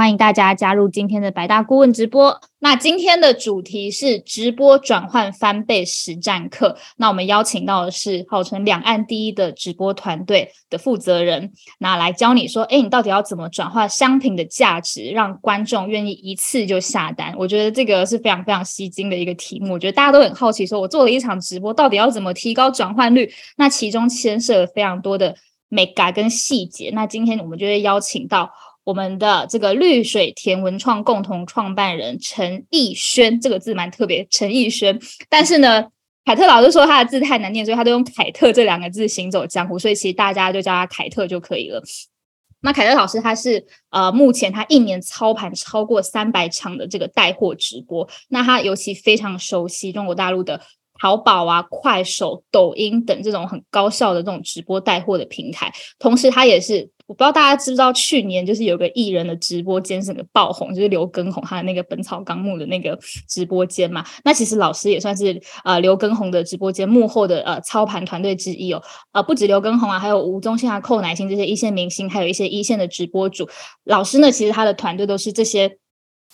欢迎大家加入今天的百大顾问直播。那今天的主题是直播转换翻倍实战课。那我们邀请到的是号称两岸第一的直播团队的负责人，那来教你说，哎，你到底要怎么转化商品的价值，让观众愿意一次就下单？我觉得这个是非常非常吸睛的一个题目。我觉得大家都很好奇，说我做了一场直播，到底要怎么提高转换率？那其中牵涉了非常多的美感跟细节。那今天我们就会邀请到。我们的这个绿水田文创共同创办人陈奕轩，这个字蛮特别，陈奕轩。但是呢，凯特老师说他的字太难念，所以他都用凯特这两个字行走江湖，所以其实大家就叫他凯特就可以了。那凯特老师他是呃，目前他一年操盘超过三百场的这个带货直播，那他尤其非常熟悉中国大陆的淘宝啊、快手、抖音等这种很高效的这种直播带货的平台，同时他也是。我不知道大家知不知道，去年就是有个艺人的直播间整个爆红，就是刘畊宏他的那个《本草纲目》的那个直播间嘛。那其实老师也算是呃刘畊宏的直播间幕后的呃操盘团队之一哦。呃，不止刘畊宏啊，还有吴宗宪啊、寇乃馨这些一线明星，还有一些一线的直播主。老师呢，其实他的团队都是这些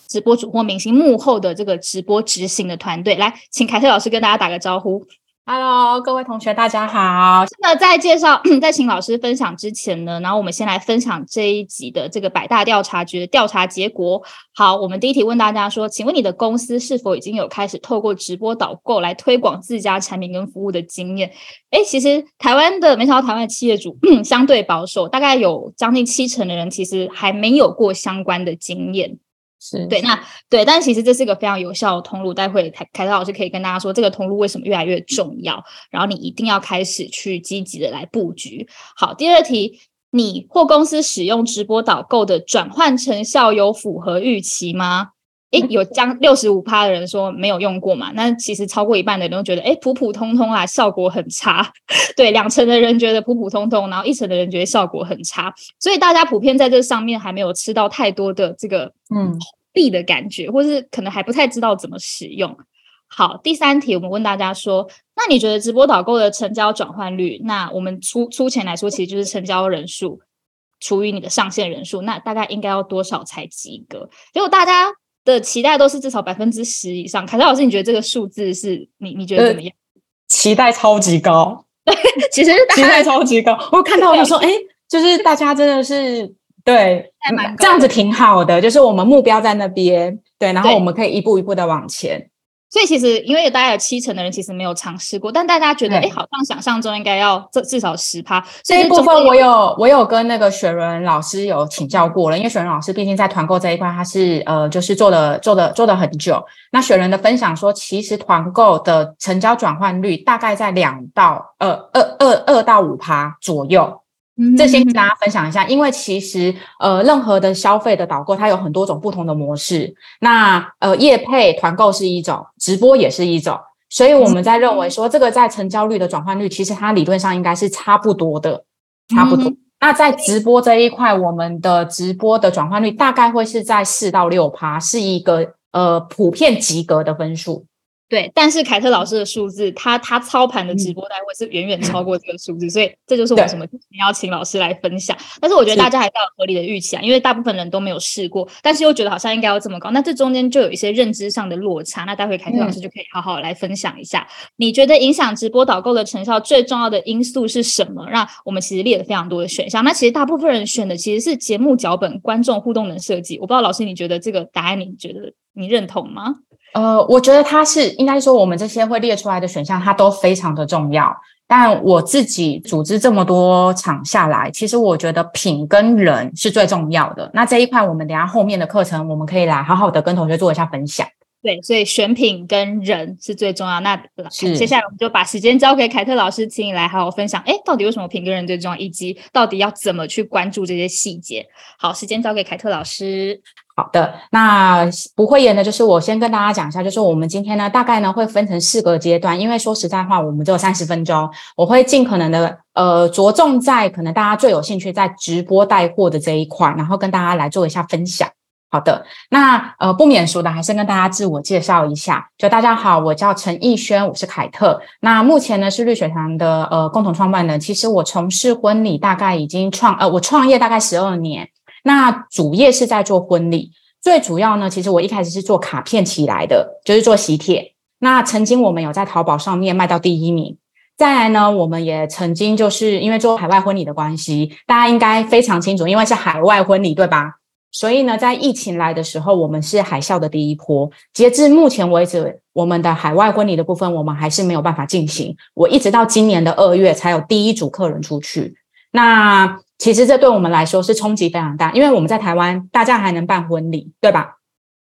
直播主或明星幕后的这个直播执行的团队。来，请凯特老师跟大家打个招呼。Hello，各位同学，大家好。那在介绍、在请老师分享之前呢，然后我们先来分享这一集的这个百大调查局的调查结果。好，我们第一题问大家说，请问你的公司是否已经有开始透过直播导购来推广自家产品跟服务的经验？哎，其实台湾的没想到台湾的企业主 相对保守，大概有将近七成的人其实还没有过相关的经验。是对，那对，但其实这是一个非常有效的通路。待会凯凯特老师可以跟大家说，这个通路为什么越来越重要，然后你一定要开始去积极的来布局。好，第二题，你或公司使用直播导购的转换成效有符合预期吗？诶，有将六十五趴的人说没有用过嘛？那其实超过一半的人都觉得，诶，普普通通啊，效果很差。对，两成的人觉得普普通通，然后一成的人觉得效果很差。所以大家普遍在这上面还没有吃到太多的这个嗯利的感觉，或是可能还不太知道怎么使用。好，第三题，我们问大家说，那你觉得直播导购的成交转换率？那我们出出钱来说，其实就是成交人数除以你的上线人数，那大概应该要多少才及格？结果大家。的期待都是至少百分之十以上。凯特老师，你觉得这个数字是你你觉得怎么样？期待超级高。对，其实期待超级高。我看到就说，哎，就是大家真的是对，这样子挺好的。就是我们目标在那边，对，然后我们可以一步一步的往前。所以其实，因为大概有七成的人其实没有尝试过，但大家觉得，哎，好像想象中应该要至至少十趴。这一部分我有我有跟那个雪伦老师有请教过了，因为雪伦老师毕竟在团购这一块，他是呃，就是做的做的做的很久。那雪伦的分享说，其实团购的成交转换率大概在两到呃二二二到五趴左右。这先跟大家分享一下，因为其实呃，任何的消费的导购，它有很多种不同的模式。那呃，业配团购是一种，直播也是一种，所以我们在认为说，这个在成交率的转换率，其实它理论上应该是差不多的，差不多。那在直播这一块，我们的直播的转换率大概会是在四到六趴，是一个呃普遍及格的分数。对，但是凯特老师的数字，他他操盘的直播单位是远远超过这个数字，所以这就是为什么邀请老师来分享。但是我觉得大家还是要合理的预期啊，因为大部分人都没有试过，但是又觉得好像应该要这么高，那这中间就有一些认知上的落差。那待会凯特老师就可以好好来分享一下，你觉得影响直播导购的成效最重要的因素是什么？让我们其实列了非常多的选项。那其实大部分人选的其实是节目脚本、观众互动的设计。我不知道老师你觉得这个答案，你觉得你认同吗？呃，我觉得它是应该说，我们这些会列出来的选项，它都非常的重要。但我自己组织这么多场下来，其实我觉得品跟人是最重要的。那这一块，我们等下后面的课程，我们可以来好好的跟同学做一下分享。对，所以选品跟人是最重要。那接下来我们就把时间交给凯特老师，请你来好好分享。哎，到底为什么品跟人最重要，以及到底要怎么去关注这些细节？好，时间交给凯特老师。好的，那不会演的，就是我先跟大家讲一下，就是我们今天呢，大概呢会分成四个阶段，因为说实在话，我们只有三十分钟，我会尽可能的呃着重在可能大家最有兴趣在直播带货的这一块，然后跟大家来做一下分享。好的，那呃不免俗的，还是跟大家自我介绍一下，就大家好，我叫陈逸轩，我是凯特，那目前呢是绿水堂的呃共同创办人，其实我从事婚礼大概已经创呃我创业大概十二年。那主业是在做婚礼，最主要呢，其实我一开始是做卡片起来的，就是做喜帖。那曾经我们有在淘宝上面卖到第一名。再来呢，我们也曾经就是因为做海外婚礼的关系，大家应该非常清楚，因为是海外婚礼，对吧？所以呢，在疫情来的时候，我们是海啸的第一波。截至目前为止，我们的海外婚礼的部分，我们还是没有办法进行。我一直到今年的二月才有第一组客人出去。那其实这对我们来说是冲击非常大，因为我们在台湾大家还能办婚礼，对吧？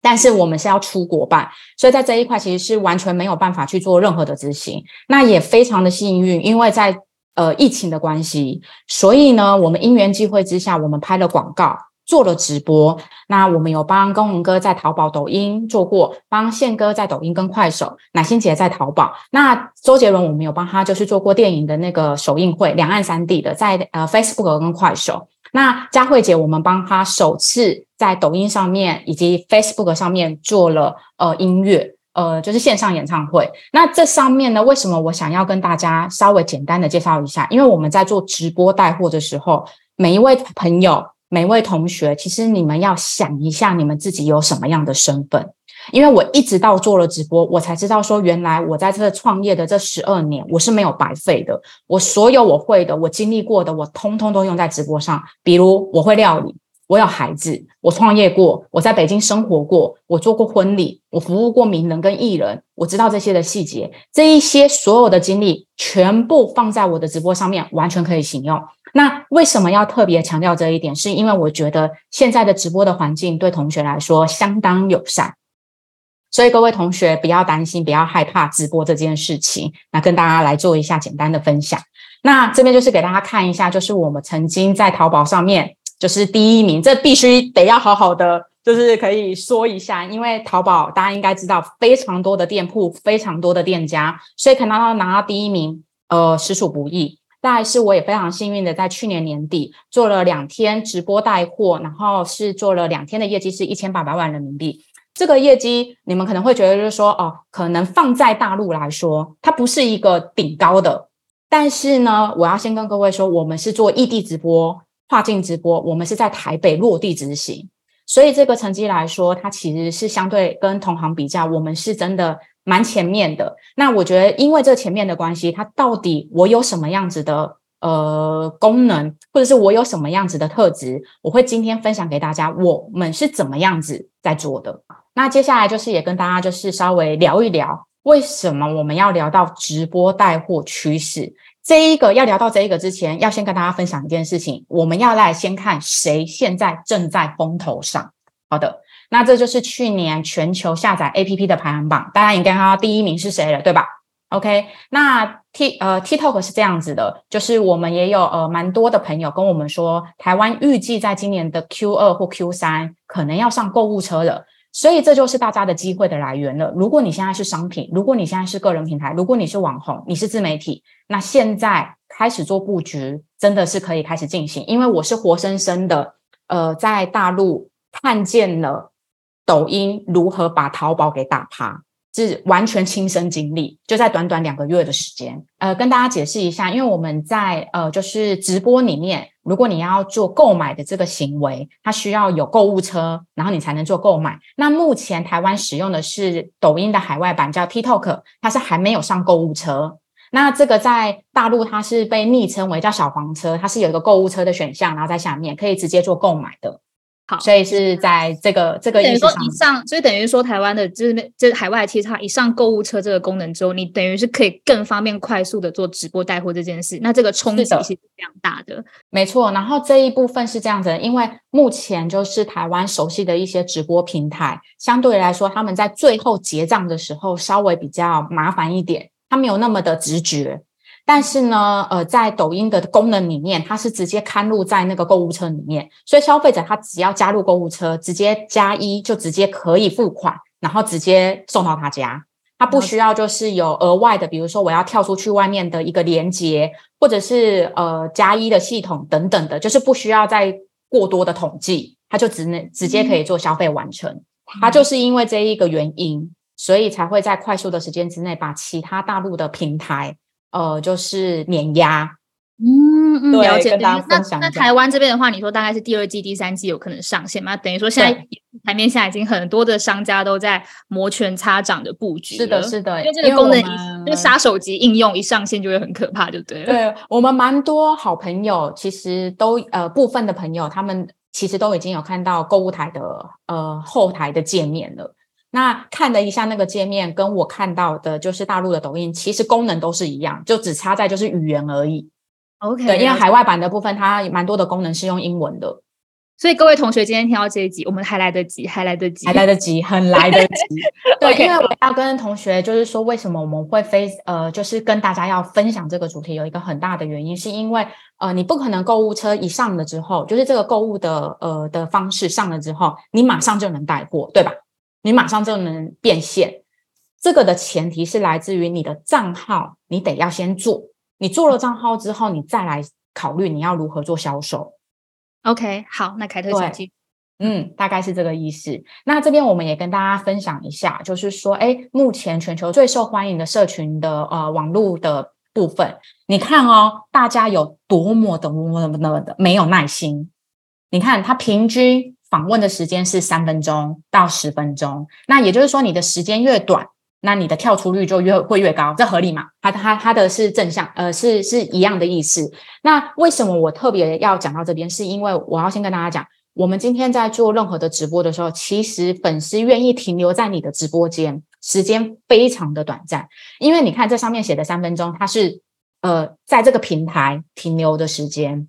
但是我们是要出国办，所以在这一块其实是完全没有办法去做任何的执行。那也非常的幸运，因为在呃疫情的关系，所以呢，我们因缘际会之下，我们拍了广告。做了直播，那我们有帮公文哥在淘宝、抖音做过，帮宪哥在抖音跟快手，乃心姐在淘宝。那周杰伦我们有帮他就是做过电影的那个首映会，两岸三地的在呃 Facebook 跟快手。那佳慧姐我们帮他首次在抖音上面以及 Facebook 上面做了呃音乐，呃就是线上演唱会。那这上面呢，为什么我想要跟大家稍微简单的介绍一下？因为我们在做直播带货的时候，每一位朋友。每位同学，其实你们要想一下，你们自己有什么样的身份？因为我一直到做了直播，我才知道说，原来我在这创业的这十二年，我是没有白费的。我所有我会的，我经历过的，我通通都用在直播上。比如我会料理。我有孩子，我创业过，我在北京生活过，我做过婚礼，我服务过名人跟艺人，我知道这些的细节，这一些所有的经历全部放在我的直播上面，完全可以行用。那为什么要特别强调这一点？是因为我觉得现在的直播的环境对同学来说相当友善，所以各位同学不要担心，不要害怕直播这件事情。那跟大家来做一下简单的分享。那这边就是给大家看一下，就是我们曾经在淘宝上面。就是第一名，这必须得要好好的，就是可以说一下，因为淘宝大家应该知道，非常多的店铺，非常多的店家，所以可能他拿到第一名，呃，实属不易。但是我也非常幸运的，在去年年底做了两天直播带货，然后是做了两天的业绩是一千八百万人民币。这个业绩你们可能会觉得就是说，哦，可能放在大陆来说，它不是一个顶高的。但是呢，我要先跟各位说，我们是做异地直播。跨境直播，我们是在台北落地执行，所以这个成绩来说，它其实是相对跟同行比较，我们是真的蛮前面的。那我觉得，因为这前面的关系，它到底我有什么样子的呃功能，或者是我有什么样子的特质，我会今天分享给大家，我们是怎么样子在做的。那接下来就是也跟大家就是稍微聊一聊，为什么我们要聊到直播带货趋势。这一个要聊到这一个之前，要先跟大家分享一件事情。我们要来先看谁现在正在风头上。好的，那这就是去年全球下载 APP 的排行榜，大家应该看到第一名是谁了，对吧？OK，那 T 呃 TikTok 是这样子的，就是我们也有呃蛮多的朋友跟我们说，台湾预计在今年的 Q 二或 Q 三可能要上购物车了。所以这就是大家的机会的来源了。如果你现在是商品，如果你现在是个人品牌，如果你是网红，你是自媒体，那现在开始做布局，真的是可以开始进行。因为我是活生生的，呃，在大陆看见了抖音如何把淘宝给打趴。是完全亲身经历，就在短短两个月的时间。呃，跟大家解释一下，因为我们在呃就是直播里面，如果你要做购买的这个行为，它需要有购物车，然后你才能做购买。那目前台湾使用的是抖音的海外版，叫 TikTok，它是还没有上购物车。那这个在大陆它是被昵称为叫小黄车，它是有一个购物车的选项，然后在下面可以直接做购买的。好，所以是在这个这个等于说以上，所以等于说台湾的就是这海外其实它一上购物车这个功能之后，你等于是可以更方便快速的做直播带货这件事，那这个冲击是非常大的。没错，然后这一部分是这样子，因为目前就是台湾熟悉的一些直播平台，相对来说他们在最后结账的时候稍微比较麻烦一点，他没有那么的直觉。但是呢，呃，在抖音的功能里面，它是直接刊入在那个购物车里面，所以消费者他只要加入购物车，直接加一就直接可以付款，然后直接送到他家，他不需要就是有额外的，比如说我要跳出去外面的一个连接，或者是呃加一的系统等等的，就是不需要再过多的统计，他就只能直接可以做消费完成。它就是因为这一个原因，所以才会在快速的时间之内把其他大陆的平台。呃，就是碾压，嗯，嗯了解。那那台湾这边的话，你说大概是第二季、第三季有可能上线吗？等于说现在台面下已经很多的商家都在摩拳擦掌的布局。是的，是的，因为这个功能，这个杀手级应用一上线就会很可怕，就对了。对我们蛮多好朋友，其实都呃部分的朋友，他们其实都已经有看到购物台的呃后台的界面了。那看了一下那个界面，跟我看到的就是大陆的抖音，其实功能都是一样，就只差在就是语言而已。OK，对，因为海外版的部分它蛮多的功能是用英文的，所以各位同学今天听到这一集，我们还来得及，还来得及，还来得及，很来得及。对，因为我要跟同学就是说，为什么我们会非呃，就是跟大家要分享这个主题，有一个很大的原因，是因为呃，你不可能购物车一上了之后，就是这个购物的呃的方式上了之后，你马上就能带货，对吧？你马上就能变现，这个的前提是来自于你的账号，你得要先做。你做了账号之后，你再来考虑你要如何做销售。OK，好，那凯特请继嗯，大概是这个意思。那这边我们也跟大家分享一下，就是说，哎，目前全球最受欢迎的社群的呃网络的部分，你看哦，大家有多么的多么的没有耐心。你看，它平均。访问的时间是三分钟到十分钟，那也就是说，你的时间越短，那你的跳出率就越会越高，这合理吗？它它它的是正向，呃，是是一样的意思。那为什么我特别要讲到这边？是因为我要先跟大家讲，我们今天在做任何的直播的时候，其实粉丝愿意停留在你的直播间时间非常的短暂，因为你看这上面写的三分钟，它是呃在这个平台停留的时间，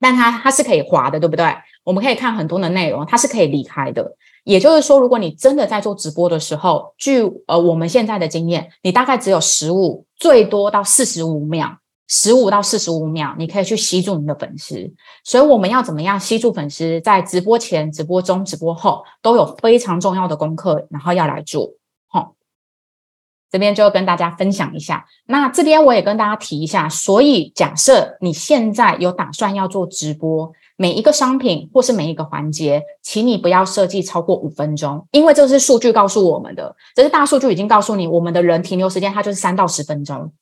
但它它是可以滑的，对不对？我们可以看很多的内容，它是可以离开的。也就是说，如果你真的在做直播的时候，据呃我们现在的经验，你大概只有十五，最多到四十五秒，十五到四十五秒，你可以去吸住你的粉丝。所以我们要怎么样吸住粉丝？在直播前、直播中、直播后，都有非常重要的功课，然后要来做。好，这边就跟大家分享一下。那这边我也跟大家提一下，所以假设你现在有打算要做直播。每一个商品或是每一个环节，请你不要设计超过五分钟，因为这是数据告诉我们的，这是大数据已经告诉你，我们的人停留时间它就是三到十分钟。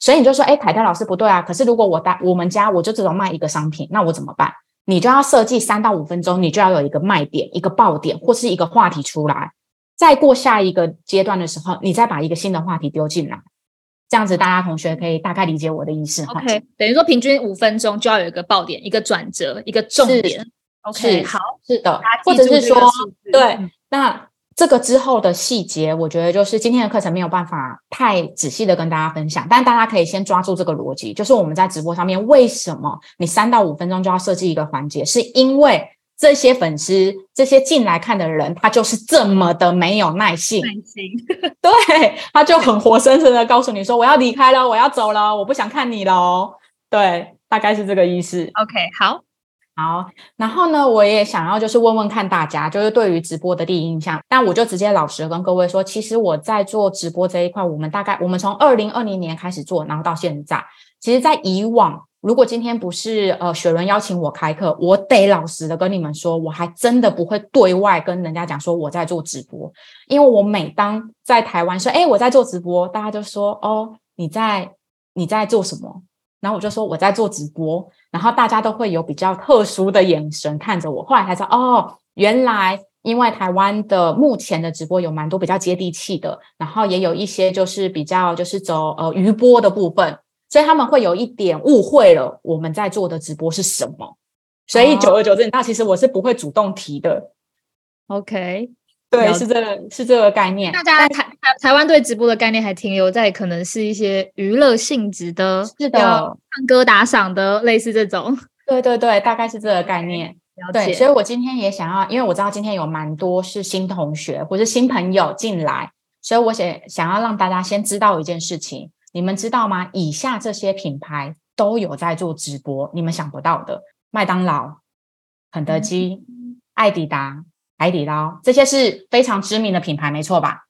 所以你就说，哎，凯特老师不对啊。可是如果我带我们家我就只能卖一个商品，那我怎么办？你就要设计三到五分钟，你就要有一个卖点、一个爆点或是一个话题出来。再过下一个阶段的时候，你再把一个新的话题丢进来。这样子，大家同学可以大概理解我的意思。OK，等于说平均五分钟就要有一个爆点、一个转折、一个重点。OK，好，是的，或者是说，对，那这个之后的细节，我觉得就是今天的课程没有办法太仔细的跟大家分享，但大家可以先抓住这个逻辑，就是我们在直播上面为什么你三到五分钟就要设计一个环节，是因为。这些粉丝，这些进来看的人，他就是这么的没有耐性。耐心，对，他就很活生生的告诉你说：“我要离开了，我要走了，我不想看你了。”对，大概是这个意思。OK，好，好。然后呢，我也想要就是问问看大家，就是对于直播的第一印象。但我就直接老实跟各位说，其实我在做直播这一块，我们大概我们从二零二零年开始做，然后到现在，其实在以往。如果今天不是呃雪伦邀请我开课，我得老实的跟你们说，我还真的不会对外跟人家讲说我在做直播，因为我每当在台湾说，哎，我在做直播，大家就说，哦，你在你在做什么？然后我就说我在做直播，然后大家都会有比较特殊的眼神看着我，后来才知道，哦，原来因为台湾的目前的直播有蛮多比较接地气的，然后也有一些就是比较就是走呃余波的部分。所以他们会有一点误会了我们在做的直播是什么，所以久而久之，那其实我是不会主动提的。OK，对，是这个是这个概念。大家台台台湾对直播的概念还停留在可能是一些娱乐性质的，是的，唱歌打赏的，类似这种。对对对，大概是这个概念。对，所以我今天也想要，因为我知道今天有蛮多是新同学或是新朋友进来，所以我想想要让大家先知道一件事情。你们知道吗？以下这些品牌都有在做直播，你们想不到的，麦当劳、肯德基、艾迪达、海底捞，这些是非常知名的品牌，没错吧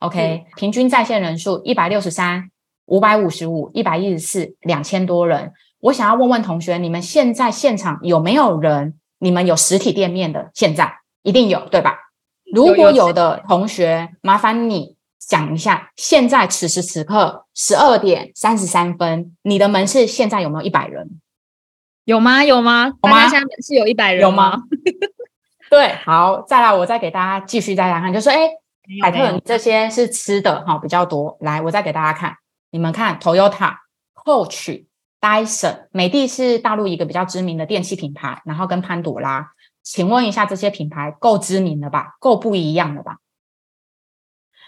？OK，平均在线人数一百六十三、五百五十五、一百一十四，两千多人。我想要问问同学，你们现在现场有没有人？你们有实体店面的？现在一定有，对吧？如果有的同学，麻烦你讲一下，现在此时此刻十二点三十三分，你的门市现在有没有一百人？有吗？有吗？有吗？现在门市有一百人有吗？对，好，再来，我再给大家继续再来看，就说，哎，凯特，你这些是吃的哈比较多，来，我再给大家看，你们看，Toyota、Coach。Dyson、美的是大陆一个比较知名的电器品牌，然后跟潘朵拉，请问一下，这些品牌够知名了吧？够不一样了吧？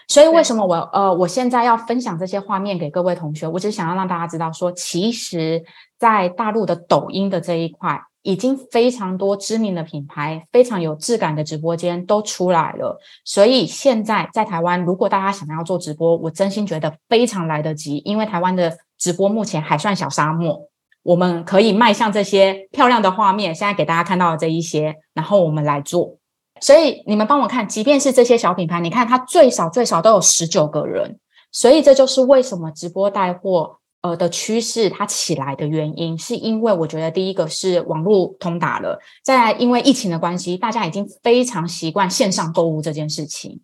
所以为什么我呃，我现在要分享这些画面给各位同学？我只想要让大家知道，说其实，在大陆的抖音的这一块，已经非常多知名的品牌，非常有质感的直播间都出来了。所以现在在台湾，如果大家想要做直播，我真心觉得非常来得及，因为台湾的。直播目前还算小沙漠，我们可以迈向这些漂亮的画面。现在给大家看到的这一些，然后我们来做。所以你们帮我看，即便是这些小品牌，你看它最少最少都有十九个人。所以这就是为什么直播带货呃的趋势它起来的原因，是因为我觉得第一个是网络通达了，再来因为疫情的关系，大家已经非常习惯线上购物这件事情。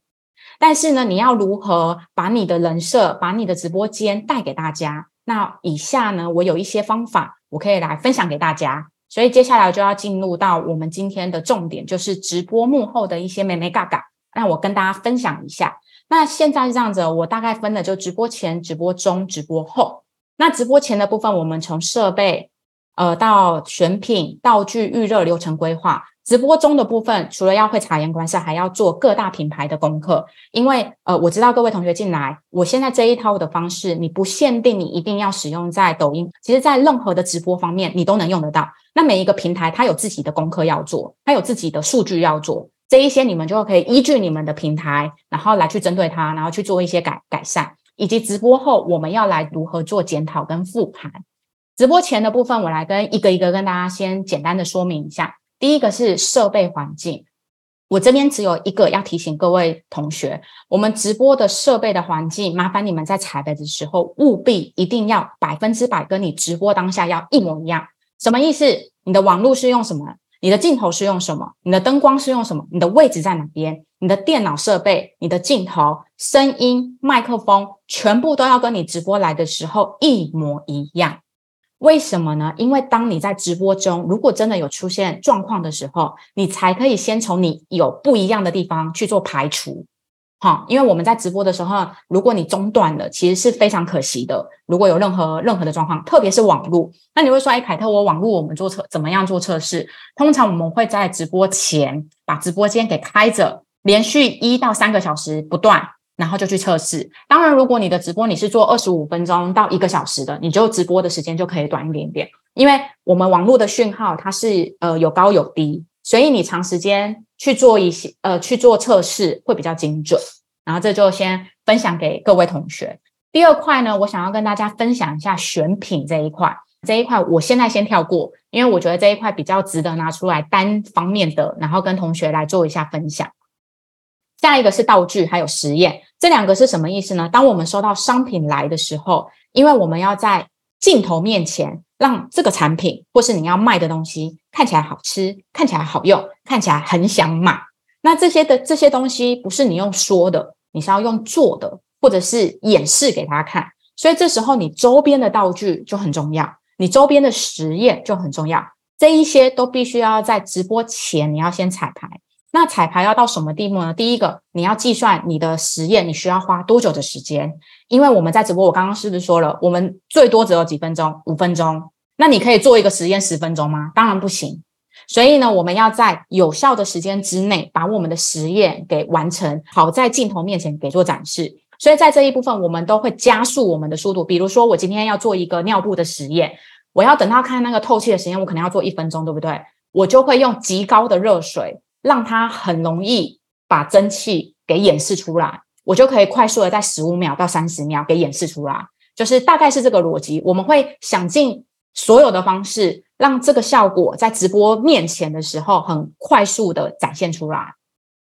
但是呢，你要如何把你的人设、把你的直播间带给大家？那以下呢，我有一些方法，我可以来分享给大家。所以接下来就要进入到我们今天的重点，就是直播幕后的一些美美嘎嘎。那我跟大家分享一下。那现在是这样子，我大概分了就直播前、直播中、直播后。那直播前的部分，我们从设备，呃，到选品、道具、预热流程规划。直播中的部分，除了要会察言观色，还要做各大品牌的功课。因为呃，我知道各位同学进来，我现在这一套的方式，你不限定你一定要使用在抖音，其实在任何的直播方面，你都能用得到。那每一个平台，它有自己的功课要做，它有自己的数据要做，这一些你们就可以依据你们的平台，然后来去针对它，然后去做一些改改善，以及直播后我们要来如何做检讨跟复盘。直播前的部分，我来跟一个一个跟大家先简单的说明一下。第一个是设备环境，我这边只有一个要提醒各位同学，我们直播的设备的环境，麻烦你们在采白的时候，务必一定要百分之百跟你直播当下要一模一样。什么意思？你的网络是用什么？你的镜头是用什么？你的灯光是用什么？你的位置在哪边？你的电脑设备、你的镜头、声音、麦克风，全部都要跟你直播来的时候一模一样。为什么呢？因为当你在直播中，如果真的有出现状况的时候，你才可以先从你有不一样的地方去做排除。好，因为我们在直播的时候，如果你中断了，其实是非常可惜的。如果有任何任何的状况，特别是网络，那你会说：“哎，凯特，我网络我们做测怎么样做测试？”通常我们会在直播前把直播间给开着，连续一到三个小时不断。然后就去测试。当然，如果你的直播你是做二十五分钟到一个小时的，你就直播的时间就可以短一点点。因为我们网络的讯号它是呃有高有低，所以你长时间去做一些呃去做测试会比较精准。然后这就先分享给各位同学。第二块呢，我想要跟大家分享一下选品这一块。这一块我现在先跳过，因为我觉得这一块比较值得拿出来单方面的，然后跟同学来做一下分享。下一个是道具，还有实验，这两个是什么意思呢？当我们收到商品来的时候，因为我们要在镜头面前让这个产品或是你要卖的东西看起来好吃，看起来好用，看起来很想买。那这些的这些东西不是你用说的，你是要用做的，或者是演示给他看。所以这时候你周边的道具就很重要，你周边的实验就很重要。这一些都必须要在直播前你要先彩排。那彩排要到什么地步呢？第一个，你要计算你的实验你需要花多久的时间，因为我们在直播，我刚刚是不是说了，我们最多只有几分钟，五分钟。那你可以做一个实验十分钟吗？当然不行。所以呢，我们要在有效的时间之内把我们的实验给完成，好在镜头面前给做展示。所以在这一部分，我们都会加速我们的速度。比如说，我今天要做一个尿布的实验，我要等到看那个透气的实验，我可能要做一分钟，对不对？我就会用极高的热水。让它很容易把蒸汽给演示出来，我就可以快速的在十五秒到三十秒给演示出来。就是大概是这个逻辑。我们会想尽所有的方式，让这个效果在直播面前的时候很快速的展现出来。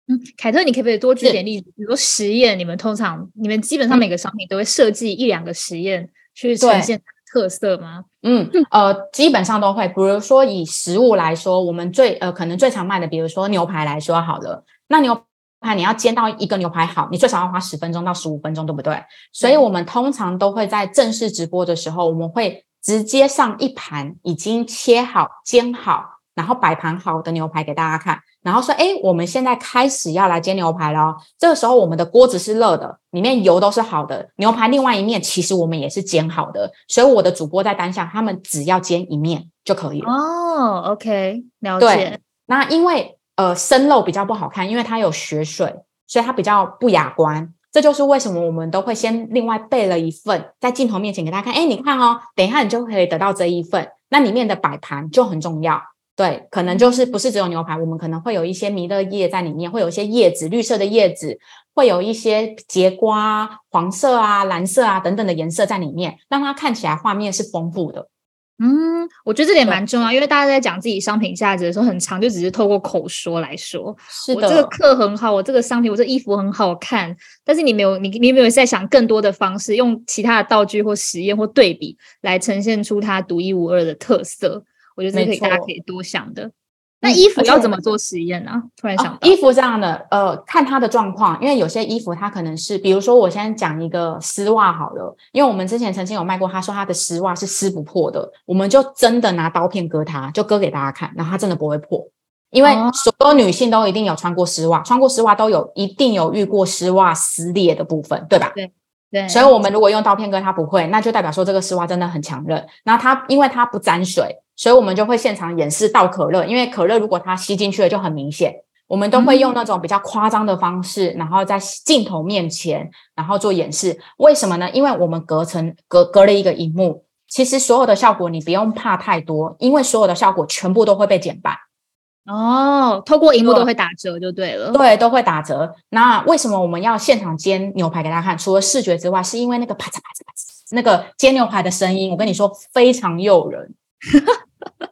嗯，凯特，你可不可以多举点例子？比如说实验，你们通常你们基本上每个商品都会设计一两个实验去呈现特色吗？嗯呃，基本上都会。比如说以食物来说，我们最呃可能最常卖的，比如说牛排来说好了，那牛排你要煎到一个牛排好，你最少要花十分钟到十五分钟，对不对？所以我们通常都会在正式直播的时候，我们会直接上一盘已经切好、煎好，然后摆盘好的牛排给大家看。然后说，哎，我们现在开始要来煎牛排了。这个时候，我们的锅子是热的，里面油都是好的。牛排另外一面，其实我们也是煎好的。所以我的主播在当下，他们只要煎一面就可以了。哦，OK，了解。对，那因为呃生肉比较不好看，因为它有血水，所以它比较不雅观。这就是为什么我们都会先另外备了一份，在镜头面前给大家看。哎，你看哦，等一下你就可以得到这一份。那里面的摆盘就很重要。对，可能就是不是只有牛排，我们可能会有一些弥勒叶在里面，会有一些叶子，绿色的叶子，会有一些节瓜，黄色啊、蓝色啊等等的颜色在里面，让它看起来画面是丰富的。嗯，我觉得这点蛮重要，因为大家在讲自己商品价值的时候，很长就只是透过口说来说，是的，我这个课很好，我这个商品，我这衣服很好看，但是你没有，你你没有在想更多的方式，用其他的道具或实验或对比来呈现出它独一无二的特色。我觉得这可以，大家可以多想的。那衣服要怎么做实验呢？突然想到，衣服这样的，呃，看它的状况，因为有些衣服它可能是，比如说，我先讲一个丝袜好了，因为我们之前曾经有卖过，他说他的丝袜是撕不破的，我们就真的拿刀片割它，就割给大家看，然后它真的不会破，因为所有女性都一定有穿过丝袜，穿过丝袜都有一定有遇过丝袜撕裂的部分，对吧？对对。所以我们如果用刀片割它不会，那就代表说这个丝袜真的很强韧，然后它因为它不沾水。所以我们就会现场演示倒可乐，因为可乐如果它吸进去了就很明显，我们都会用那种比较夸张的方式，然后在镜头面前，然后做演示。为什么呢？因为我们隔层隔隔了一个荧幕，其实所有的效果你不用怕太多，因为所有的效果全部都会被减半。哦，透过荧幕都会打折就对了。对，都会打折。那为什么我们要现场煎牛排给大家看？除了视觉之外，是因为那个啪嚓啪嚓啪嚓那个煎牛排的声音，我跟你说非常诱人。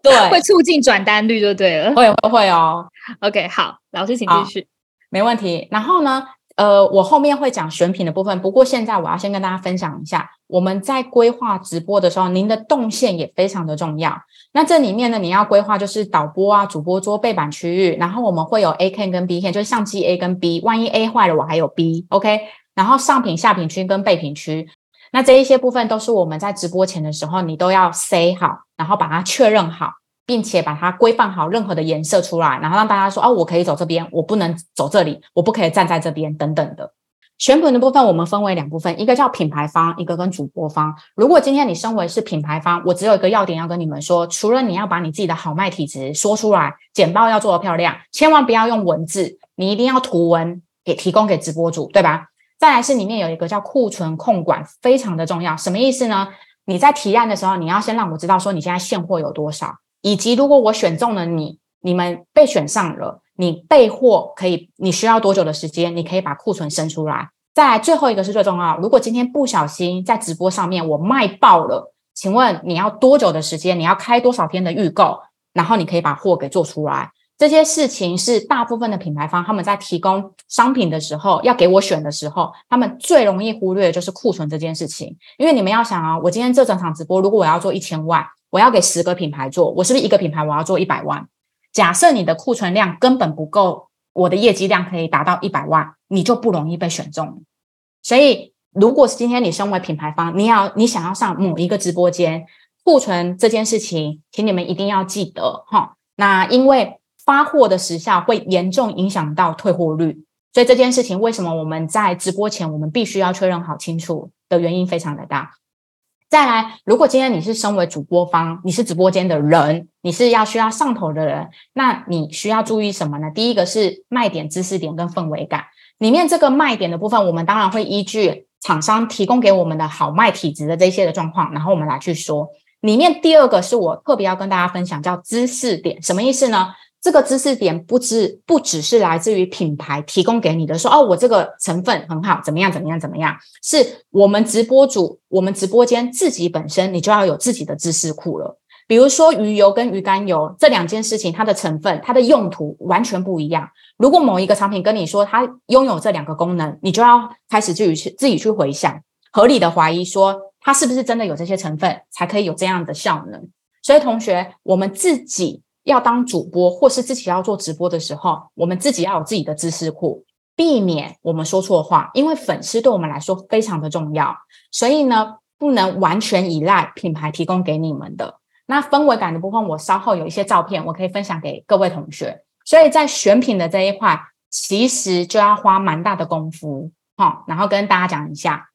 对，会促进转单率就对了。会会会哦。OK，好，老师请继续。没问题。然后呢，呃，我后面会讲选品的部分。不过现在我要先跟大家分享一下，我们在规划直播的时候，您的动线也非常的重要。那这里面呢，你要规划就是导播啊、主播桌、背板区域，然后我们会有 A cam 跟 B cam，就是相机 A 跟 B。万一 A 坏了，我还有 B。OK，然后上品、下品区跟备品区。那这一些部分都是我们在直播前的时候，你都要塞好，然后把它确认好，并且把它规范好任何的颜色出来，然后让大家说哦，我可以走这边，我不能走这里，我不可以站在这边等等的。选品的部分我们分为两部分，一个叫品牌方，一个跟主播方。如果今天你身为是品牌方，我只有一个要点要跟你们说，除了你要把你自己的好卖体质说出来，简报要做的漂亮，千万不要用文字，你一定要图文给提供给直播主，对吧？再来是里面有一个叫库存控管，非常的重要。什么意思呢？你在提案的时候，你要先让我知道说你现在现货有多少，以及如果我选中了你，你们被选上了，你备货可以，你需要多久的时间？你可以把库存生出来。再来最后一个是最重要，如果今天不小心在直播上面我卖爆了，请问你要多久的时间？你要开多少天的预购？然后你可以把货给做出来。这些事情是大部分的品牌方他们在提供商品的时候，要给我选的时候，他们最容易忽略的就是库存这件事情。因为你们要想啊，我今天这整场直播，如果我要做一千万，我要给十个品牌做，我是不是一个品牌我要做一百万？假设你的库存量根本不够，我的业绩量可以达到一百万，你就不容易被选中。所以，如果是今天你身为品牌方，你要你想要上某一个直播间，库存这件事情，请你们一定要记得哈。那因为。发货的时效会严重影响到退货率，所以这件事情为什么我们在直播前我们必须要确认好清楚的原因非常的大。再来，如果今天你是身为主播方，你是直播间的人，你是要需要上头的人，那你需要注意什么呢？第一个是卖点、知识点跟氛围感。里面这个卖点的部分，我们当然会依据厂商提供给我们的好卖体质的这些的状况，然后我们来去说。里面第二个是我特别要跟大家分享，叫知识点，什么意思呢？这个知识点不只不只是来自于品牌提供给你的，说哦，我这个成分很好，怎么样怎么样怎么样，是我们直播主，我们直播间自己本身你就要有自己的知识库了。比如说鱼油跟鱼肝油这两件事情，它的成分、它的用途完全不一样。如果某一个产品跟你说它拥有这两个功能，你就要开始自己去自己去回想，合理的怀疑说它是不是真的有这些成分，才可以有这样的效能。所以同学，我们自己要当主播或是自己要做直播的时候，我们自己要有自己的知识库，避免我们说错话，因为粉丝对我们来说非常的重要。所以呢，不能完全依赖品牌提供给你们的。那氛围感的部分，我稍后有一些照片，我可以分享给各位同学。所以在选品的这一块，其实就要花蛮大的功夫，好。然后跟大家讲一下，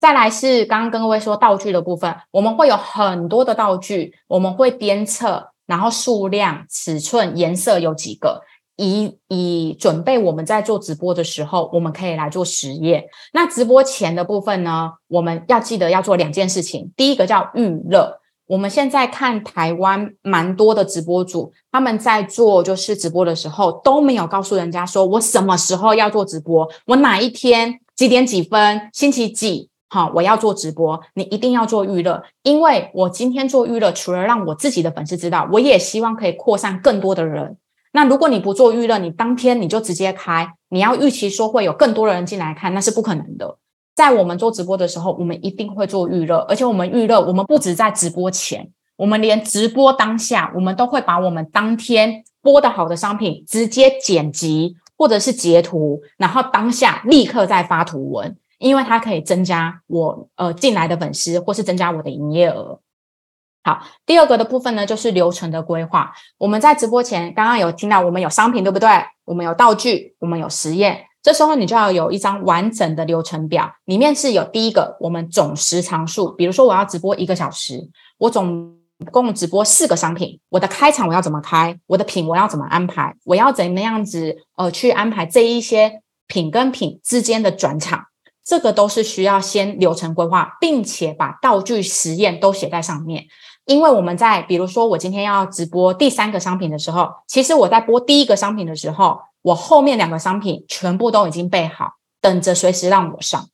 再来是刚刚跟各位说道具的部分，我们会有很多的道具，我们会鞭策，然后数量、尺寸、颜色有几个。以以准备我们在做直播的时候，我们可以来做实验。那直播前的部分呢，我们要记得要做两件事情。第一个叫预热。我们现在看台湾蛮多的直播主，他们在做就是直播的时候都没有告诉人家说我什么时候要做直播，我哪一天几点几分，星期几，好，我要做直播。你一定要做预热，因为我今天做预热，除了让我自己的粉丝知道，我也希望可以扩散更多的人。那如果你不做预热，你当天你就直接开，你要预期说会有更多的人进来看，那是不可能的。在我们做直播的时候，我们一定会做预热，而且我们预热，我们不止在直播前，我们连直播当下，我们都会把我们当天播的好的商品直接剪辑或者是截图，然后当下立刻再发图文，因为它可以增加我呃进来的粉丝，或是增加我的营业额。好，第二个的部分呢，就是流程的规划。我们在直播前刚刚有听到，我们有商品，对不对？我们有道具，我们有实验。这时候你就要有一张完整的流程表，里面是有第一个，我们总时长数。比如说我要直播一个小时，我总共直播四个商品，我的开场我要怎么开？我的品我要怎么安排？我要怎么样子呃去安排这一些品跟品之间的转场？这个都是需要先流程规划，并且把道具实验都写在上面。因为我们在，比如说我今天要直播第三个商品的时候，其实我在播第一个商品的时候，我后面两个商品全部都已经备好，等着随时让我上。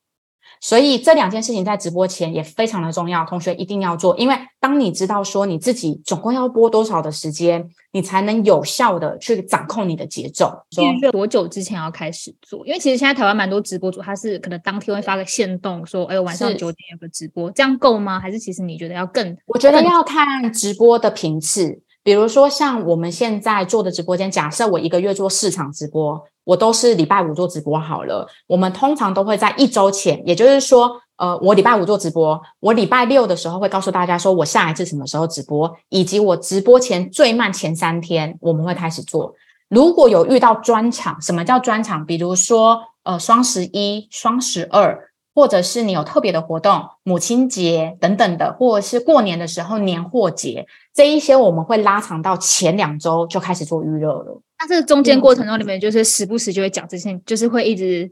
所以这两件事情在直播前也非常的重要，同学一定要做。因为当你知道说你自己总共要播多少的时间，你才能有效的去掌控你的节奏。说多久之前要开始做？因为其实现在台湾蛮多直播主，他是可能当天会发个限动，说哎晚上九点有个直播，这样够吗？还是其实你觉得要更？我觉得要看直播的频次。比如说像我们现在做的直播间，假设我一个月做四场直播，我都是礼拜五做直播好了。我们通常都会在一周前，也就是说，呃，我礼拜五做直播，我礼拜六的时候会告诉大家说我下一次什么时候直播，以及我直播前最慢前三天我们会开始做。如果有遇到专场，什么叫专场？比如说，呃，双十一、双十二。或者是你有特别的活动，母亲节等等的，或者是过年的时候年货节，这一些我们会拉长到前两周就开始做预热了。那这个中间过程中，里面就是时不时就会讲这些，就是会一直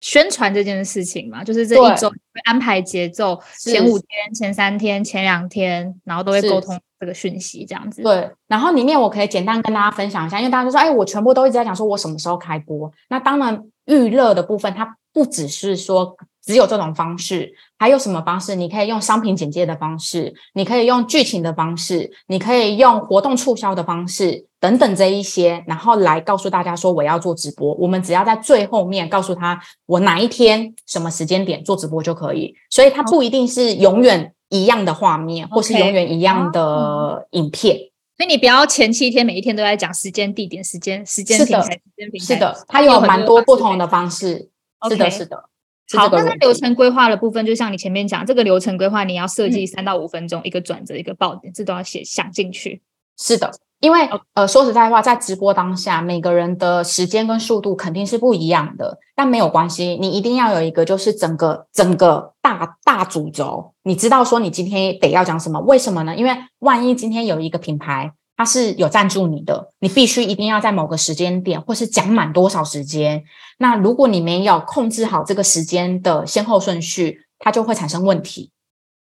宣传这件事情嘛。就是这一周会安排节奏，前五天、前三天、前两天，然后都会沟通这个讯息，这样子。对。然后里面我可以简单跟大家分享一下，因为大家都说，哎，我全部都一直在讲说我什么时候开播。那当然预热的部分，它不只是说。只有这种方式，还有什么方式？你可以用商品简介的方式，你可以用剧情的方式，你可以用活动促销的方式等等这一些，然后来告诉大家说我要做直播。我们只要在最后面告诉他我哪一天什么时间点做直播就可以。所以它不一定是永远一样的画面，或是永远一样的影片。所以你不要前七天每一天都在讲时间、地点、时间、时间平台、时间平台。是的，它有蛮多不同的方式。是的，是的。好，那在流程规划的部分，就像你前面讲，这个流程规划你要设计三到五分钟，一个转折，一个爆点，这都要写想进去。是的，因为呃，说实在话，在直播当下，每个人的时间跟速度肯定是不一样的，但没有关系，你一定要有一个就是整个整个大大主轴，你知道说你今天得要讲什么？为什么呢？因为万一今天有一个品牌。它是有赞助你的，你必须一定要在某个时间点，或是讲满多少时间。那如果你没有控制好这个时间的先后顺序，它就会产生问题。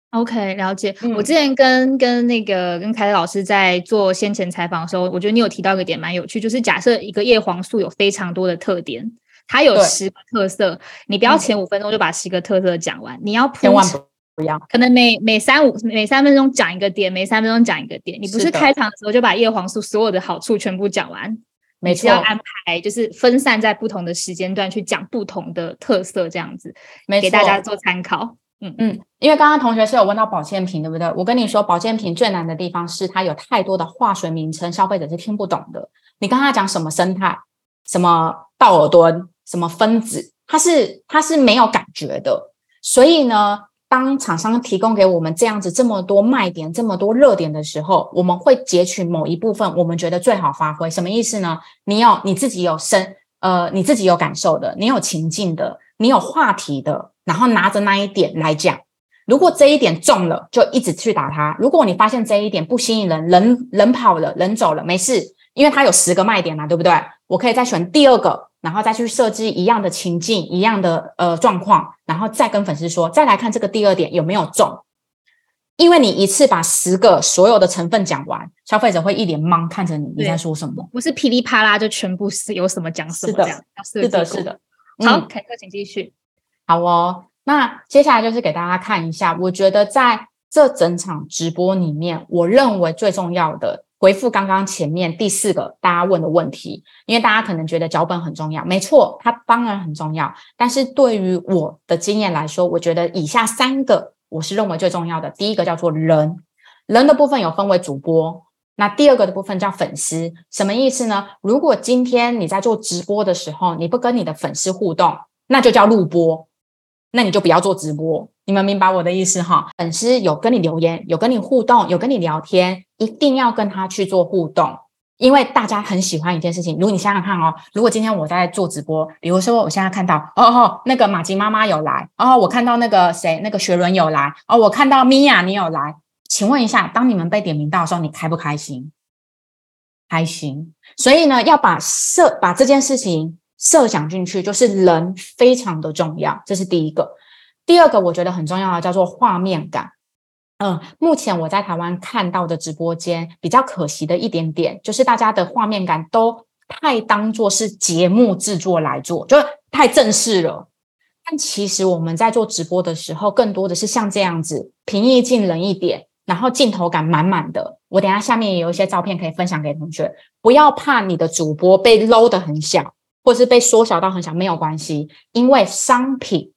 OK，了解。嗯我之前跟跟那个跟凯特老师在做先前采访的时候，我觉得你有提到一个点蛮有趣，就是假设一个叶黄素有非常多的特点，它有十个特色，你不要嗯前五分钟就把十个特色讲完，你要铺千万陈可能每每三五每三分钟讲一个点，每三分钟讲一个点，你不是开场的时候就把叶黄素所有的好处全部讲完，每次，要安排就是分散在不同的时间段去讲不同的特色，这样子没错给大家做参考。嗯嗯，因为刚刚同学是有问到保健品，对不对？我跟你说，保健品最难的地方是它有太多的化学名称，消费者是听不懂的。你跟他讲什么生态、什么道尔顿、什么分子，它是它是没有感觉的。所以呢，当厂商提供给我们这样子这么多卖点、这么多热点的时候，我们会截取某一部分，我们觉得最好发挥。什么意思呢？你有你自己有深呃，你自己有感受的，你有情境的，你有话题的，然后拿着那一点来讲。如果这一点中了，就一直去打它；如果你发现这一点不吸引人，人人跑了，人走了，没事，因为它有十个卖点嘛，对不对？我可以再选第二个，然后再去设置一样的情境、一样的呃状况，然后再跟粉丝说，再来看这个第二点有没有中。因为你一次把十个所有的成分讲完，消费者会一脸懵看着你，你在说什么？不是噼里啪啦就全部是有什么讲什么是的是的，是。的。好，嗯凯特，请继续。好哦，那接下来就是给大家看一下，我觉得在这整场直播里面，我认为最重要的回复刚刚前面第四个大家问的问题，因为大家可能觉得脚本很重要，没错，它当然很重要，但是对于我的经验来说，我觉得以下三个我是认为最重要的，第一个叫做人，人的部分有分为主播。那第二个的部分叫粉丝，什么意思呢？如果今天你在做直播的时候，你不跟你的粉丝互动，那就叫录播，那你就不要做直播。你们明白我的意思哈？粉丝有跟你留言，有跟你互动，有跟你聊天，一定要跟他去做互动，因为大家很喜欢一件事情。如果你想想看哦，如果今天我在做直播，比如说我现在看到哦哦，那个马吉妈妈有来，哦，我看到那个谁，那个学伦有来，哦，我看到米娅你有来，请问一下，当你们被点名到的时候，你开不开心？开心。所以呢，要把设把这件事情设想进去，就是人非常的重要，这是第一个。第二个，我觉得很重要的叫做画面感。嗯，目前我在台湾看到的直播间比较可惜的一点点，就是大家的画面感都太当做是节目制作来做，就太正式了。但其实我们在做直播的时候，更多的是像这样子平易近人一点，然后镜头感满满的。我等下下面也有一些照片可以分享给同学，不要怕你的主播被搂的很小，或是被缩小到很小，没有关系，因为商品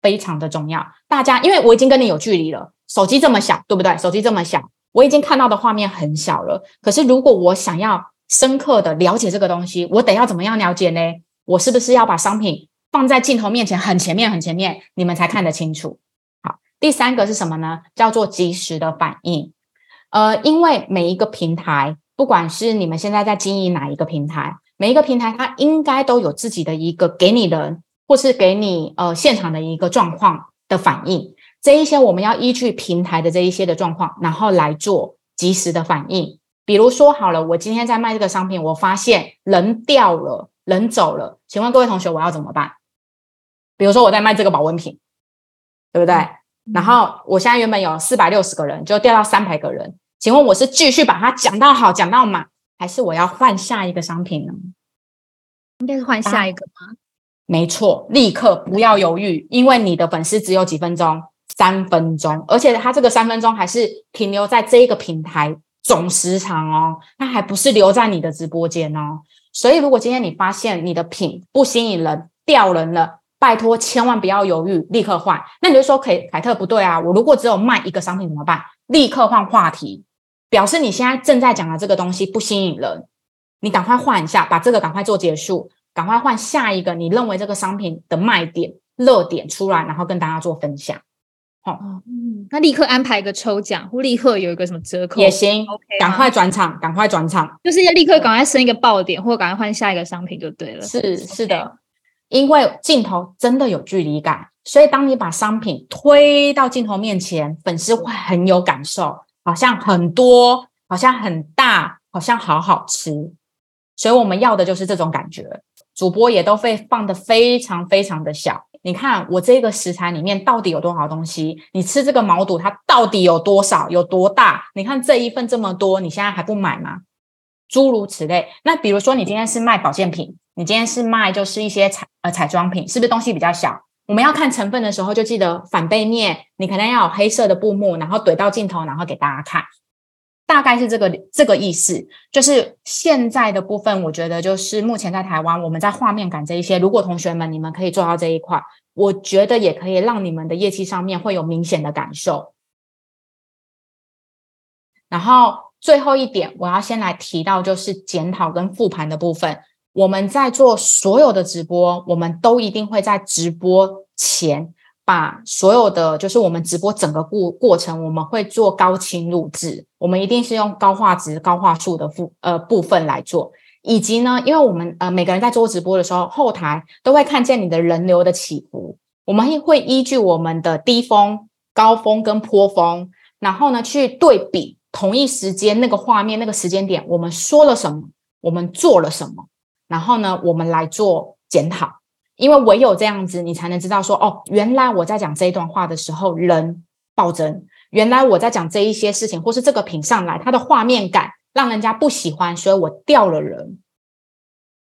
非常的重要。大家因为我已经跟你有距离了，手机这么小，对不对？手机这么小，我已经看到的画面很小了。可是如果我想要深刻的了解这个东西，我得要怎么样了解呢？我是不是要把商品放在镜头面前很前面很前面，你们才看得清楚？好，第三个是什么呢？叫做及时的反应。呃，因为每一个平台，不管是你们现在在经营哪一个平台，每一个平台它应该都有自己的一个给你人，或是给你呃现场的一个状况的反应。这一些我们要依据平台的这一些的状况，然后来做及时的反应。比如说好了，我今天在卖这个商品，我发现人掉了，人走了，请问各位同学，我要怎么办？比如说我在卖这个保温瓶，对不对？然后我现在原本有四百六十个人，就掉到三百个人，请问我是继续把它讲到好，讲到满，还是我要换下一个商品呢？应该是换下一个吗？没错，立刻不要犹豫，因为你的粉丝只有几分钟，三分钟，而且他这个三分钟还是停留在这一个平台总时长哦，它还不是留在你的直播间哦。所以，如果今天你发现你的品不吸引人、掉人了，拜托千万不要犹豫，立刻换。那你就说，凯凯特不对啊，我如果只有卖一个商品怎么办？立刻换话题，表示你现在正在讲的这个东西不吸引人，你赶快换一下，把这个赶快做结束。赶快换下一个你认为这个商品的卖点、热点出来，然后跟大家做分享哦，嗯，那立刻安排一个抽奖，或立刻有一个什么折扣也行。，OK，赶快转场，赶快转场。就是要立刻赶快升一个爆点，或赶快换下一个商品就对了。是是的，因为镜头真的有距离感，所以当你把商品推到镜头面前，粉丝会很有感受，好像很多，好像很大，好像好好吃。所以我们要的就是这种感觉。主播也都会放的非常非常的小。你看我这个食材里面到底有多少东西？你吃这个毛肚它到底有多少？有多大？你看这一份这么多，你现在还不买吗？诸如此类。那比如说你今天是卖保健品，你今天是卖就是一些彩呃彩妆品，是不是东西比较小？我们要看成分的时候，就记得反背面，你可能要有黑色的布幕，然后怼到镜头，然后给大家看。大概是这个这个意思，就是现在的部分，我觉得就是目前在台湾，我们在画面感这一些，如果同学们你们可以做到这一块，我觉得也可以让你们的业绩上面会有明显的感受。然后最后一点，我要先来提到就是检讨跟复盘的部分。我们在做所有的直播，我们都一定会在直播前。把所有的就是我们直播整个过过程，我们会做高清录制，我们一定是用高画质、高画素的部呃部分来做，以及呢，因为我们呃每个人在做直播的时候，后台都会看见你的人流的起伏，我们会依据我们的低峰、高峰跟坡峰，然后呢去对比同一时间那个画面那个时间点，我们说了什么，我们做了什么，然后呢我们来做检讨。因为唯有这样子，你才能知道说，哦，原来我在讲这一段话的时候，人暴增；原来我在讲这一些事情，或是这个品上来，它的画面感让人家不喜欢，所以我掉了人。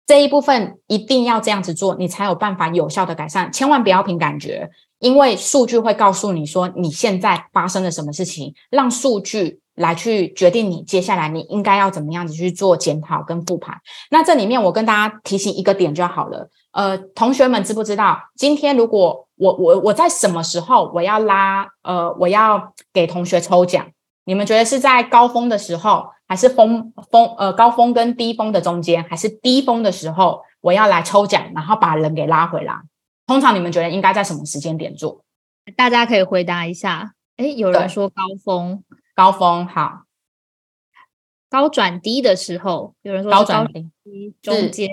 这一部分一定要这样子做，你才有办法有效的改善。千万不要凭感觉，因为数据会告诉你说你现在发生了什么事情，让数据来去决定你接下来你应该要怎么样子去做检讨跟复盘。那这里面我跟大家提醒一个点就好了。呃，同学们知不知道？今天如果我我我在什么时候我要拉呃，我要给同学抽奖？你们觉得是在高峰的时候，还是峰峰呃高峰跟低峰的中间，还是低峰的时候我要来抽奖，然后把人给拉回来？通常你们觉得应该在什么时间点做？大家可以回答一下。哎，有人说高峰，高峰好，高转低的时候，有人说高转低，中间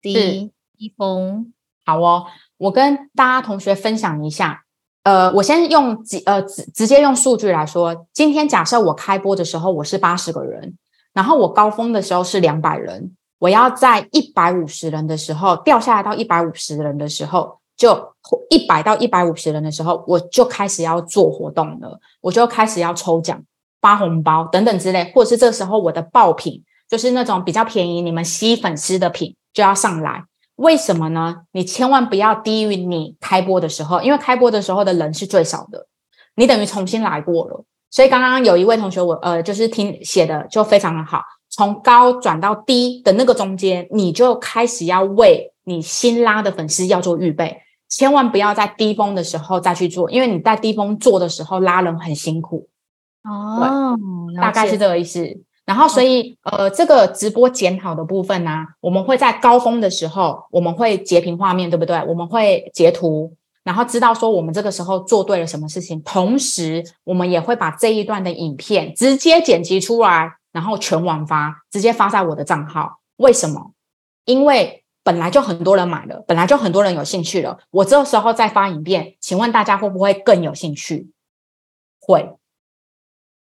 低。低峰好哦，我跟大家同学分享一下。呃，我先用几呃直直接用数据来说，今天假设我开播的时候我是八十个人，然后我高峰的时候是两百人，我要在一百五十人的时候掉下来到一百五十人的时候，就一百到一百五十人的时候，我就开始要做活动了，我就开始要抽奖、发红包等等之类，或者是这时候我的爆品就是那种比较便宜、你们吸粉丝的品就要上来。为什么呢？你千万不要低于你开播的时候，因为开播的时候的人是最少的，你等于重新来过了。所以刚刚有一位同学，我呃就是听写的就非常的好，从高转到低的那个中间，你就开始要为你新拉的粉丝要做预备，千万不要在低峰的时候再去做，因为你在低峰做的时候拉人很辛苦。哦，大概是这个意思。然后，所以呃，这个直播检讨的部分呢，我们会在高峰的时候，我们会截屏画面，对不对？我们会截图，然后知道说我们这个时候做对了什么事情。同时，我们也会把这一段的影片直接剪辑出来，然后全网发，直接发在我的账号。为什么？因为本来就很多人买了，本来就很多人有兴趣了。我这时候再发影片，请问大家会不会更有兴趣？会。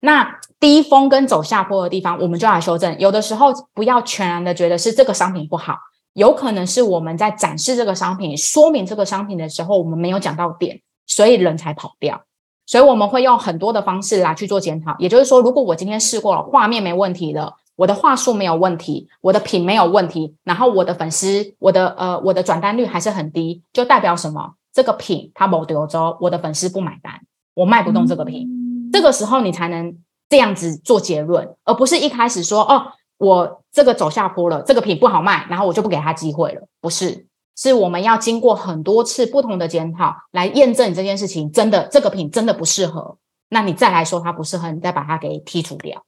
那低峰跟走下坡的地方，我们就来修正。有的时候不要全然的觉得是这个商品不好，有可能是我们在展示这个商品、说明这个商品的时候，我们没有讲到点，所以人才跑掉。所以我们会用很多的方式来去做检讨。也就是说，如果我今天试过了，画面没问题了，我的话术没有问题，我的品没有问题，然后我的粉丝、我的呃我的转单率还是很低，就代表什么？这个品它某丢走，我的粉丝不买单，我卖不动这个品。这个时候你才能这样子做结论，而不是一开始说哦，我这个走下坡了，这个品不好卖，然后我就不给他机会了。不是，是我们要经过很多次不同的检讨来验证你这件事情真的这个品真的不适合，那你再来说它不适合，你再把它给剔除掉。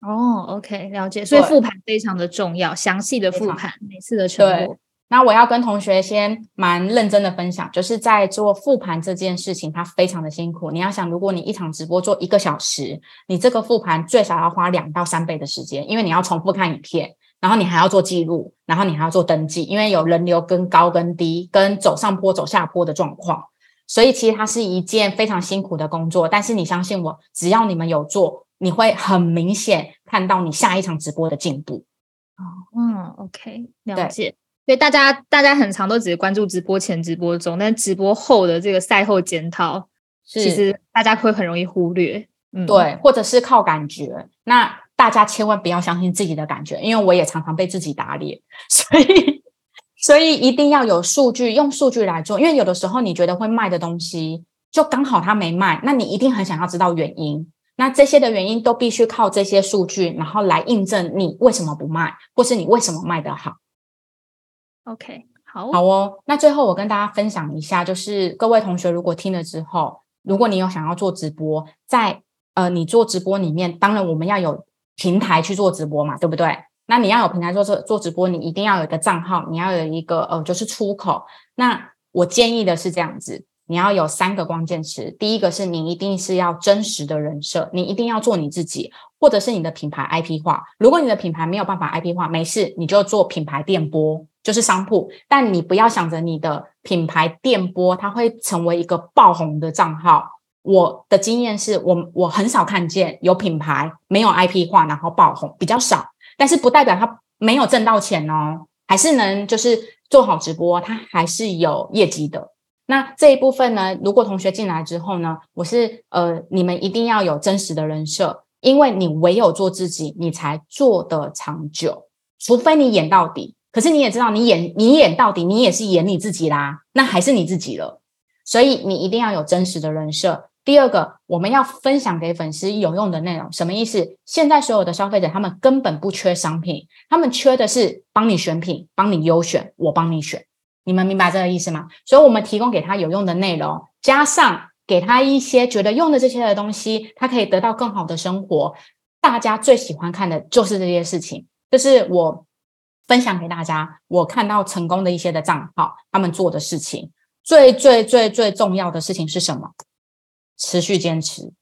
哦，OK，了解。所以复盘非常的重要，详细的复盘每次的成果。那我要跟同学先蛮认真的分享，就是在做复盘这件事情，它非常的辛苦。你要想，如果你一场直播做一个小时，你这个复盘最少要花两到三倍的时间，因为你要重复看影片，然后你还要做记录，然后你还要做登记，因为有人流跟高跟低，跟走上坡走下坡的状况，所以其实它是一件非常辛苦的工作。但是你相信我，只要你们有做，你会很明显看到你下一场直播的进步。哦，嗯，OK，了解。所以大家大家很常都只是关注直播前、直播中，但直播后的这个赛后检讨，其实大家会很容易忽略。嗯，对，或者是靠感觉。那大家千万不要相信自己的感觉，因为我也常常被自己打脸，所以所以一定要有数据，用数据来做。因为有的时候你觉得会卖的东西，就刚好它没卖，那你一定很想要知道原因。那这些的原因都必须靠这些数据，然后来印证你为什么不卖，或是你为什么卖得好。OK，好，好哦。那最后我跟大家分享一下，就是各位同学如果听了之后，如果你有想要做直播，在呃你做直播里面，当然我们要有平台去做直播嘛，对不对？那你要有平台做做做直播，你一定要有一个账号，你要有一个呃就是出口。那我建议的是这样子。你要有三个关键词，第一个是你一定是要真实的人设，你一定要做你自己，或者是你的品牌 IP 化。如果你的品牌没有办法 IP 化，没事，你就做品牌电波，就是商铺。但你不要想着你的品牌电波，它会成为一个爆红的账号。我的经验是我我很少看见有品牌没有 IP 化然后爆红，比较少。但是不代表它没有挣到钱哦，还是能就是做好直播，它还是有业绩的。那这一部分呢？如果同学进来之后呢，我是呃，你们一定要有真实的人设，因为你唯有做自己，你才做得长久。除非你演到底，可是你也知道，你演你演到底，你也是演你自己啦，那还是你自己了。所以你一定要有真实的人设。第二个，我们要分享给粉丝有用的内容，什么意思？现在所有的消费者他们根本不缺商品，他们缺的是帮你选品，帮你优选，我帮你选。你们明白这个意思吗？所以，我们提供给他有用的内容，加上给他一些觉得用的这些的东西，他可以得到更好的生活。大家最喜欢看的就是这些事情，这是我分享给大家。我看到成功的一些的账号，他们做的事情，最最最最重要的事情是什么？持续坚持。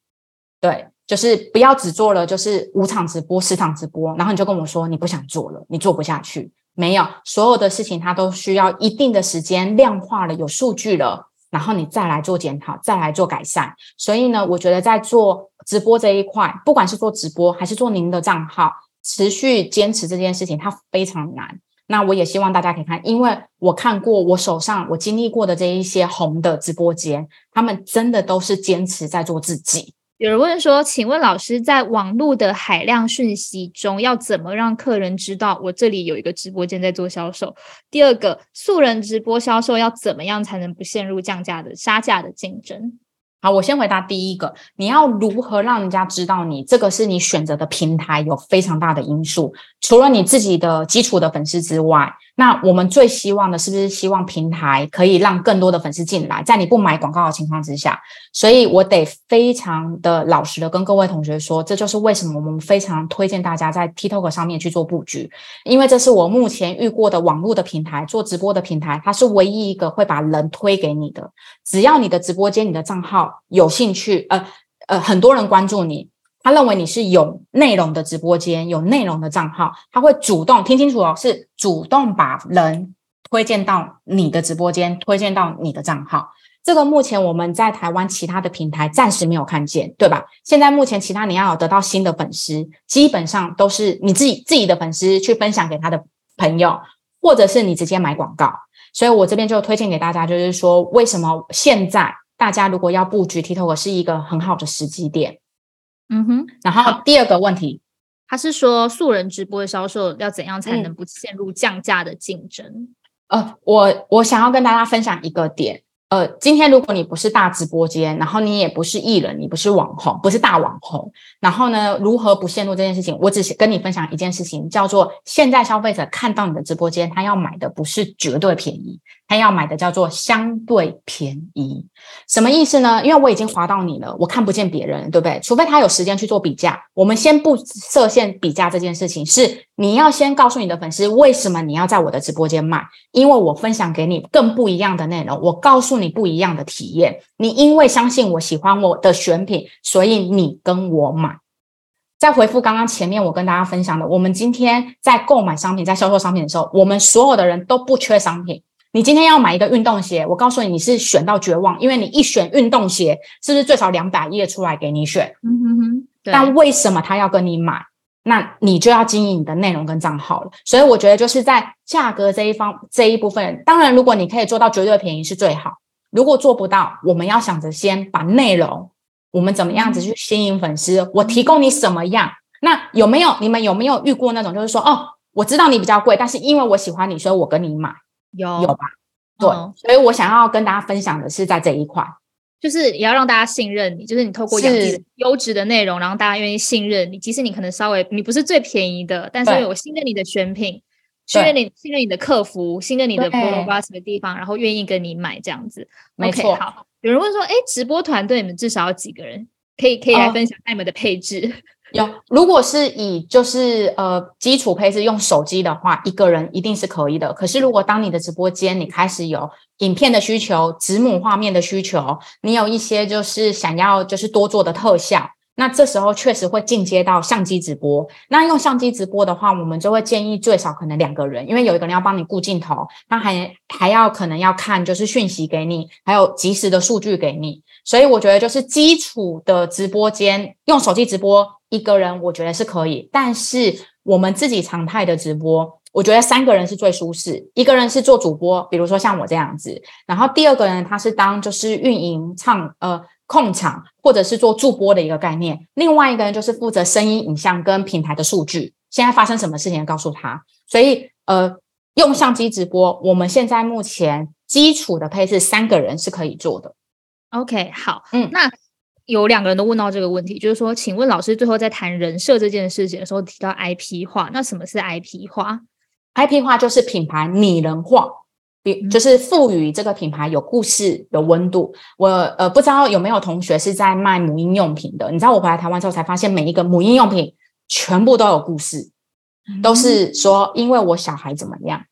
对，就是不要只做了，就是五场直播、十场直播，然后你就跟我说你不想做了，你做不下去。没有，所有的事情它都需要一定的时间量化了，有数据了，然后你再来做检讨，再来做改善。所以呢，我觉得在做直播这一块，不管是做直播还是做您的账号，持续坚持这件事情，它非常难。那我也希望大家可以看，因为我看过我手上我经历过的这一些红的直播间，他们真的都是坚持在做自己。有人问说：“请问老师，在网络的海量讯息中，要怎么让客人知道我这里有一个直播间在做销售？第二个，素人直播销售要怎么样才能不陷入降价的杀价的竞争？”好，我先回答第一个，你要如何让人家知道你这个是你选择的平台，有非常大的因素。除了你自己的基础的粉丝之外，那我们最希望的是不是希望平台可以让更多的粉丝进来，在你不买广告的情况之下？所以我得非常的老实的跟各位同学说，这就是为什么我们非常推荐大家在 TikTok 上面去做布局，因为这是我目前遇过的网络的平台做直播的平台，它是唯一一个会把人推给你的。只要你的直播间、你的账号。有兴趣，呃呃，很多人关注你，他认为你是有内容的直播间，有内容的账号，他会主动听清楚哦，是主动把人推荐到你的直播间，推荐到你的账号。这个目前我们在台湾其他的平台暂时没有看见，对吧？现在目前其他你要得到新的粉丝，基本上都是你自己自己的粉丝去分享给他的朋友，或者是你直接买广告。所以我这边就推荐给大家，就是说为什么现在。大家如果要布局 TikTok 是一个很好的时机点，嗯哼。然后第二个问题，他是说素人直播的销售要怎样才能不陷入降价的竞争？呃，我我想要跟大家分享一个点。呃，今天如果你不是大直播间，然后你也不是艺人，你不是网红，不是大网红，然后呢，如何不陷入这件事情？我只是跟你分享一件事情，叫做现在消费者看到你的直播间，他要买的不是绝对便宜。他要买的叫做相对便宜，什么意思呢？因为我已经划到你了，我看不见别人，对不对？除非他有时间去做比价。我们先不设限比价这件事情，是你要先告诉你的粉丝，为什么你要在我的直播间买？因为我分享给你更不一样的内容，我告诉你不一样的体验。你因为相信我喜欢我的选品，所以你跟我买。再回复刚刚前面我跟大家分享的，我们今天在购买商品、在销售商品的时候，我们所有的人都不缺商品。你今天要买一个运动鞋，我告诉你，你是选到绝望，因为你一选运动鞋，是不是最少两百页出来给你选？嗯哼哼。但为什么他要跟你买？那你就要经营你的内容跟账号了。所以我觉得就是在价格这一方这一部分，当然如果你可以做到绝对便宜是最好。如果做不到，我们要想着先把内容，我们怎么样子去吸引粉丝？我提供你什么样？那有没有你们有没有遇过那种，就是说，哦，我知道你比较贵，但是因为我喜欢你，所以我跟你买，有有吧？对，所以我想要跟大家分享的是在这一块，就是也要让大家信任你，就是你透过优质的内容，然后大家愿意信任你，即使你可能稍微你不是最便宜的，但是我信任你的选品。信任你，信任你的客服，信任你的 o b u s 的地方，然后愿意跟你买这样子。没错。好，有人问说，哎，直播团队你们至少要几个人？可以可以来分享你们的配置。有，如果是以就是呃基础配置用手机的话，一个人一定是可以的。可是如果当你的直播间你开始有影片的需求、子母画面的需求，你有一些就是想要就是多做的特效。那这时候确实会进阶到相机直播。那用相机直播的话，我们就会建议最少可能两个人，因为有一个人要帮你顾镜头，那还还要可能要看就是讯息给你，还有及时的数据给你。所以我觉得就是基础的直播间用手机直播一个人，我觉得是可以。但是我们自己常态的直播，我觉得三个人是最舒适。一个人是做主播，比如说像我这样子，然后第二个人他是当就是运营唱呃。控场或者是做助播的一个概念，另外一个人就是负责声音、影像跟平台的数据。现在发生什么事情，告诉他。所以，呃，用相机直播，我们现在目前基础的配置三个人是可以做的。OK，好，嗯，那有两个人都问到这个问题，就是说，请问老师最后在谈人设这件事情的时候提到 IP 化，那什么是 IP 化？IP 化就是品牌拟人化。比就是赋予这个品牌有故事、有温度。我呃不知道有没有同学是在卖母婴用品的？你知道我回来台湾之后才发现，每一个母婴用品全部都有故事，都是说因为我小孩怎么样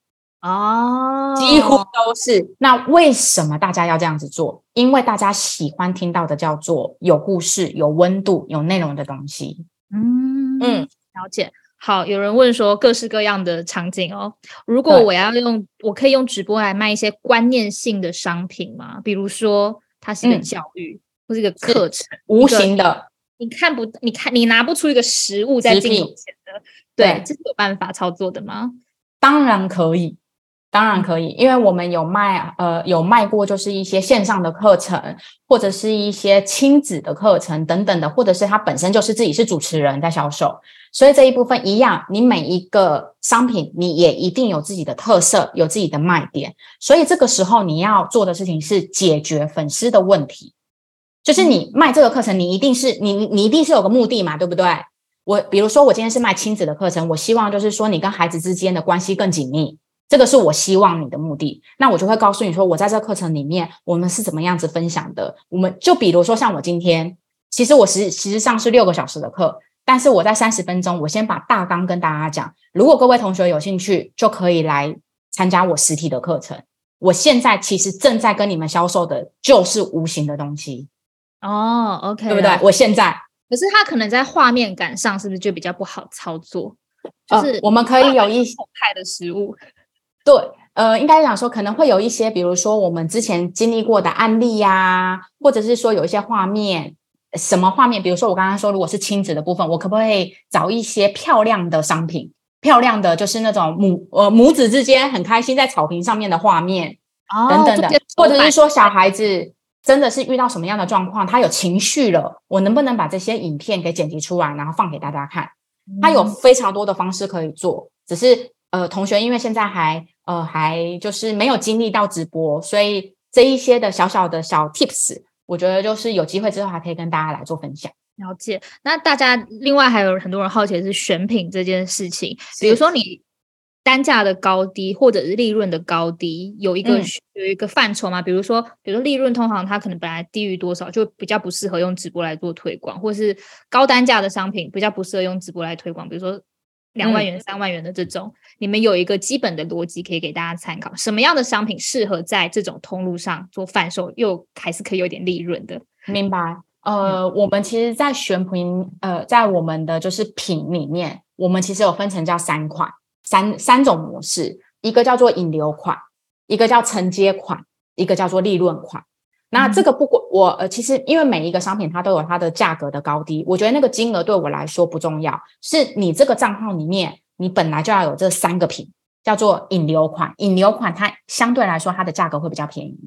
哦，几乎都是。那为什么大家要这样子做？因为大家喜欢听到的叫做有故事、有温度、有内容的东西。嗯嗯，了解。好，有人问说各式各样的场景哦，如果我要用，我可以用直播来卖一些观念性的商品吗？比如说它是一个教育或是一个课程，无形的，你看不，你看你拿不出一个实物在镜头前的，对，这是有办法操作的吗？当然可以。当然可以，因为我们有卖，呃，有卖过，就是一些线上的课程，或者是一些亲子的课程等等的，或者是他本身就是自己是主持人在销售，所以这一部分一样，你每一个商品你也一定有自己的特色，有自己的卖点，所以这个时候你要做的事情是解决粉丝的问题，就是你卖这个课程，你一定是你你一定是有个目的嘛，对不对？我比如说我今天是卖亲子的课程，我希望就是说你跟孩子之间的关系更紧密。这个是我希望你的目的，那我就会告诉你说，我在这课程里面我们是怎么样子分享的。我们就比如说像我今天，其实我实实际上是六个小时的课，但是我在三十分钟，我先把大纲跟大家讲。如果各位同学有兴趣，就可以来参加我实体的课程。我现在其实正在跟你们销售的就是无形的东西哦，OK，对不对？我现在可是它可能在画面感上是不是就比较不好操作？就是我们可以有一些派的食物。对，呃，应该讲说可能会有一些，比如说我们之前经历过的案例呀，或者是说有一些画面，什么画面？比如说我刚刚说，如果是亲子的部分，我可不可以找一些漂亮的商品，漂亮的就是那种母呃母子之间很开心在草坪上面的画面等等的，或者是说小孩子真的是遇到什么样的状况，他有情绪了，我能不能把这些影片给剪辑出来，然后放给大家看？他有非常多的方式可以做，只是呃，同学因为现在还。呃，还就是没有经历到直播，所以这一些的小小的小 tips，我觉得就是有机会之后还可以跟大家来做分享。了解。那大家另外还有很多人好奇的是选品这件事情，比如说你单价的高低或者是利润的高低，有一个有一个范畴吗？比如说，比如说利润通常它可能本来低于多少，就比较不适合用直播来做推广，或是高单价的商品比较不适合用直播来推广，比如说。两万元、三万元的这种，你们有一个基本的逻辑可以给大家参考。什么样的商品适合在这种通路上做贩售，又还是可以有点利润的？明白？呃，我们其实，在选品，呃，在我们的就是品里面，我们其实有分成叫三款、三三种模式，一个叫做引流款，一个叫承接款，一个叫做利润款。那这个不管我呃，其实因为每一个商品它都有它的价格的高低，我觉得那个金额对我来说不重要，是你这个账号里面你本来就要有这三个品，叫做引流款。引流款它相对来说它的价格会比较便宜，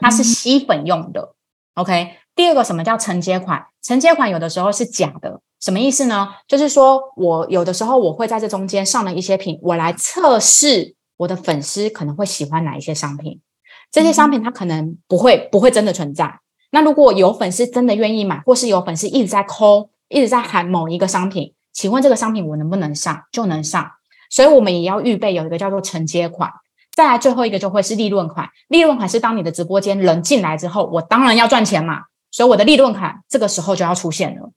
它是吸粉用的。OK，第二个什么叫承接款？承接款有的时候是假的，什么意思呢？就是说我有的时候我会在这中间上了一些品，我来测试我的粉丝可能会喜欢哪一些商品。这些商品它可能不会不会真的存在。那如果有粉丝真的愿意买，或是有粉丝一直在抠，一直在喊某一个商品，请问这个商品我能不能上？就能上。所以我们也要预备有一个叫做承接款。再来最后一个就会是利润款。利润款是当你的直播间人进来之后，我当然要赚钱嘛，所以我的利润款这个时候就要出现了。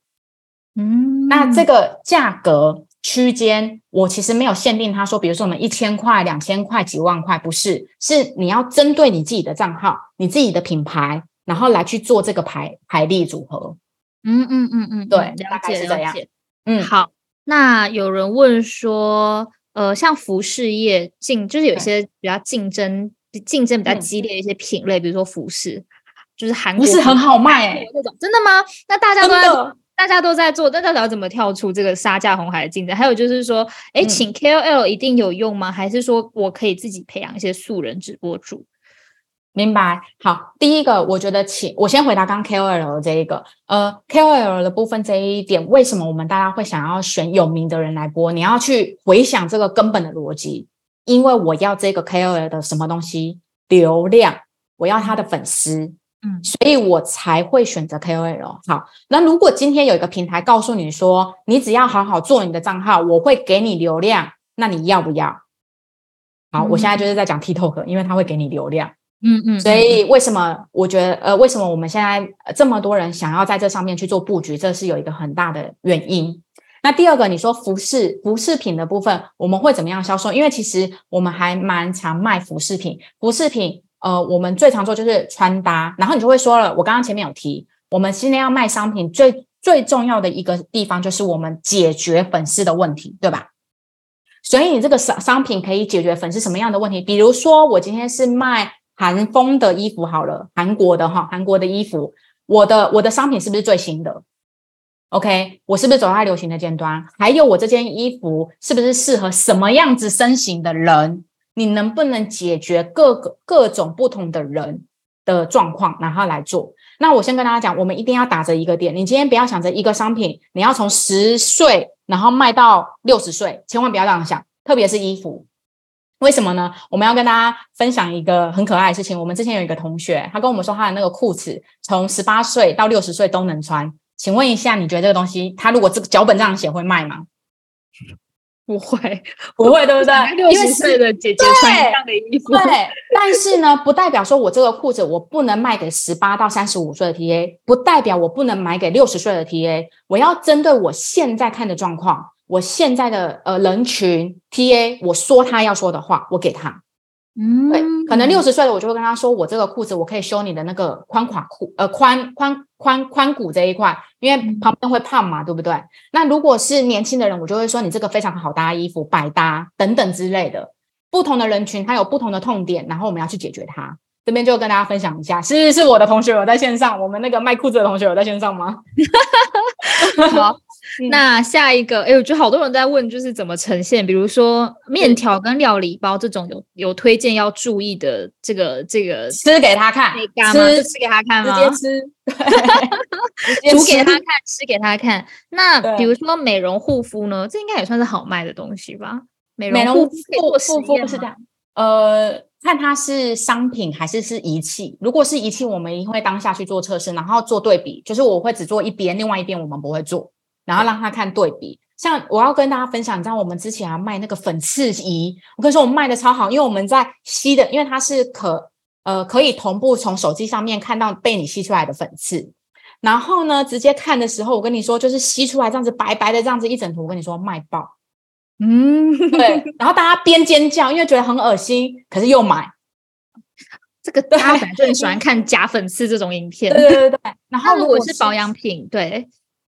嗯，那这个价格。区间，我其实没有限定。他说，比如说我们一千块、两千块、几万块，不是，是你要针对你自己的账号、你自己的品牌，然后来去做这个排排列组合。嗯嗯嗯嗯，对，了解了解。嗯，好。那有人问说，呃，像服饰业竞，就是有些比较竞争竞争比较激烈的一些品类，比如说服饰，就是韩国不是很好卖哎，那种真的吗？那大家都在。大家都在做，那到底要怎么跳出这个杀价红海的竞争？还有就是说，哎，请 KOL 一定有用吗？还是说我可以自己培养一些素人直播主？明白。好，第一个，我觉得请我先回答刚 KOL 这一个，呃，KOL 的部分这一点，为什么我们大家会想要选有名的人来播？你要去回想这个根本的逻辑，因为我要这个 KOL 的什么东西？流量，我要他的粉丝。嗯，所以我才会选择 KOL。好，那如果今天有一个平台告诉你说，你只要好好做你的账号，我会给你流量，那你要不要？好，我现在就是在讲 TikTok，因为它会给你流量。嗯嗯。所以为什么我觉得，呃，为什么我们现在这么多人想要在这上面去做布局，这是有一个很大的原因。那第二个，你说服饰服饰品的部分，我们会怎么样销售？因为其实我们还蛮常卖服饰品，服饰品。呃，我们最常做就是穿搭，然后你就会说了，我刚刚前面有提，我们今天要卖商品，最最重要的一个地方就是我们解决粉丝的问题，对吧？所以你这个商商品可以解决粉丝什么样的问题？比如说，我今天是卖韩风的衣服，好了，韩国的哈，韩国的衣服，我的我的商品是不是最新的？OK，我是不是走在流行的尖端？还有我这件衣服是不是适合什么样子身形的人？你能不能解决各个各种不同的人的状况，然后来做？那我先跟大家讲，我们一定要打着一个点。你今天不要想着一个商品，你要从十岁然后卖到六十岁，千万不要这样想。特别是衣服，为什么呢？我们要跟大家分享一个很可爱的事情。我们之前有一个同学，他跟我们说他的那个裤子从十八岁到六十岁都能穿。请问一下，你觉得这个东西，他如果这个脚本这样写会卖吗？不会，不会，对不对？六十岁的姐姐穿一样的衣服，对。但是呢，不代表说我这个裤子我不能卖给十八到三十五岁的 TA，不代表我不能买给六十岁的 TA。我要针对我现在看的状况，我现在的呃人群 TA，我说他要说的话，我给他。嗯，对，可能六十岁的我就会跟他说，我这个裤子我可以修你的那个宽垮裤，呃，宽宽宽宽骨这一块，因为旁边会胖嘛，对不对？那如果是年轻的人，我就会说你这个非常好搭衣服，百搭等等之类的。不同的人群，他有不同的痛点，然后我们要去解决它。这边就跟大家分享一下，是是我的同学有在线上，我们那个卖裤子的同学有在线上吗？好。那下一个，哎，我觉得好多人在问，就是怎么呈现，比如说面条跟料理包这种有有推荐要注意的，这个这个吃给他看，吃吃给他看吗？直接吃，煮给他看，吃给他看。那比如说美容护肤呢，这应该也算是好卖的东西吧？美容护肤护肤是这样，呃，看它是商品还是是仪器。如果是仪器，我们一会当下去做测试，然后做对比，就是我会只做一边，另外一边我们不会做。然后让他看对比，像我要跟大家分享，你知道我们之前啊卖那个粉刺仪，我跟你说我们卖的超好，因为我们在吸的，因为它是可呃可以同步从手机上面看到被你吸出来的粉刺，然后呢直接看的时候，我跟你说就是吸出来这样子白白的这样子一整图，我跟你说卖爆，嗯，对，然后大家边尖叫，因为觉得很恶心，可是又买，这个大家反正很喜欢看假粉刺这种影片，对对对，然后如果是保养品，对。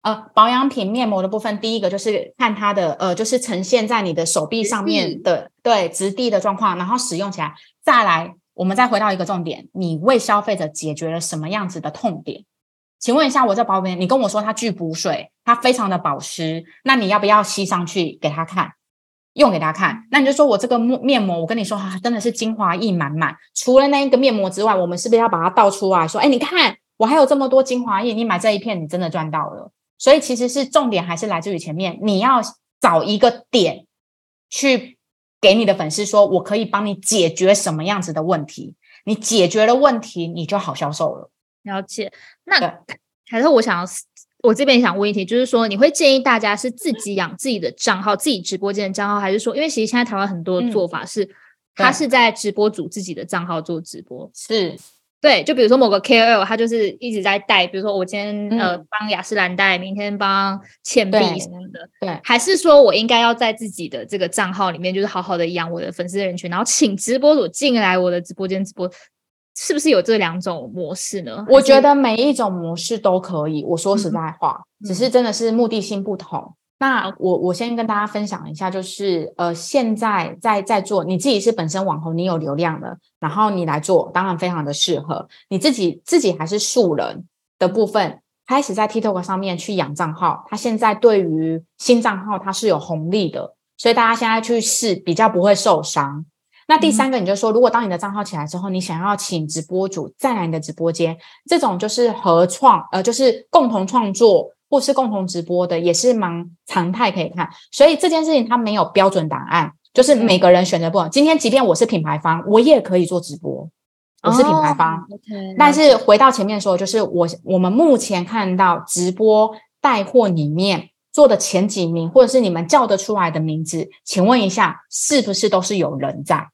呃，保养品面膜的部分，第一个就是看它的呃，就是呈现在你的手臂上面的对质地的状况，然后使用起来。再来，我们再回到一个重点，你为消费者解决了什么样子的痛点？请问一下，我这保养你跟我说它具补水，它非常的保湿，那你要不要吸上去给他看，用给他看？那你就说我这个面面膜，我跟你说哈，真的是精华液满满。除了那一个面膜之外，我们是不是要把它倒出来说，哎，你看我还有这么多精华液，你买这一片，你真的赚到了。所以其实是重点还是来自于前面，你要找一个点去给你的粉丝说，我可以帮你解决什么样子的问题。你解决了问题，你就好销售了。了解。那还是我想要，我这边想问一题，就是说，你会建议大家是自己养自己的账号，自己直播间的账号，还是说，因为其实现在台湾很多做法是，他是在直播组自己的账号做直播，是。对，就比如说某个 KOL，他就是一直在带，比如说我今天呃帮雅诗兰黛，明天帮倩碧什么的，对，还是说我应该要在自己的这个账号里面，就是好好的养我的粉丝人群，然后请直播主进来我的直播间直播，是不是有这两种模式呢？我觉得每一种模式都可以。我说实在话，只是真的是目的性不同。那我我先跟大家分享一下，就是呃，现在在在做，你自己是本身网红，你有流量了，然后你来做，当然非常的适合。你自己自己还是素人的部分，开始在 TikTok 上面去养账号，它现在对于新账号它是有红利的，所以大家现在去试比较不会受伤。那第三个，你就说，如果当你的账号起来之后，你想要请直播主再来你的直播间，这种就是合创，呃，就是共同创作。或是共同直播的也是蛮常态可以看，所以这件事情它没有标准答案，就是每个人选择不同。今天即便我是品牌方，我也可以做直播，我是品牌方，OK。但是回到前面说，就是我我们目前看到直播带货里面做的前几名，或者是你们叫得出来的名字，请问一下，是不是都是有人在？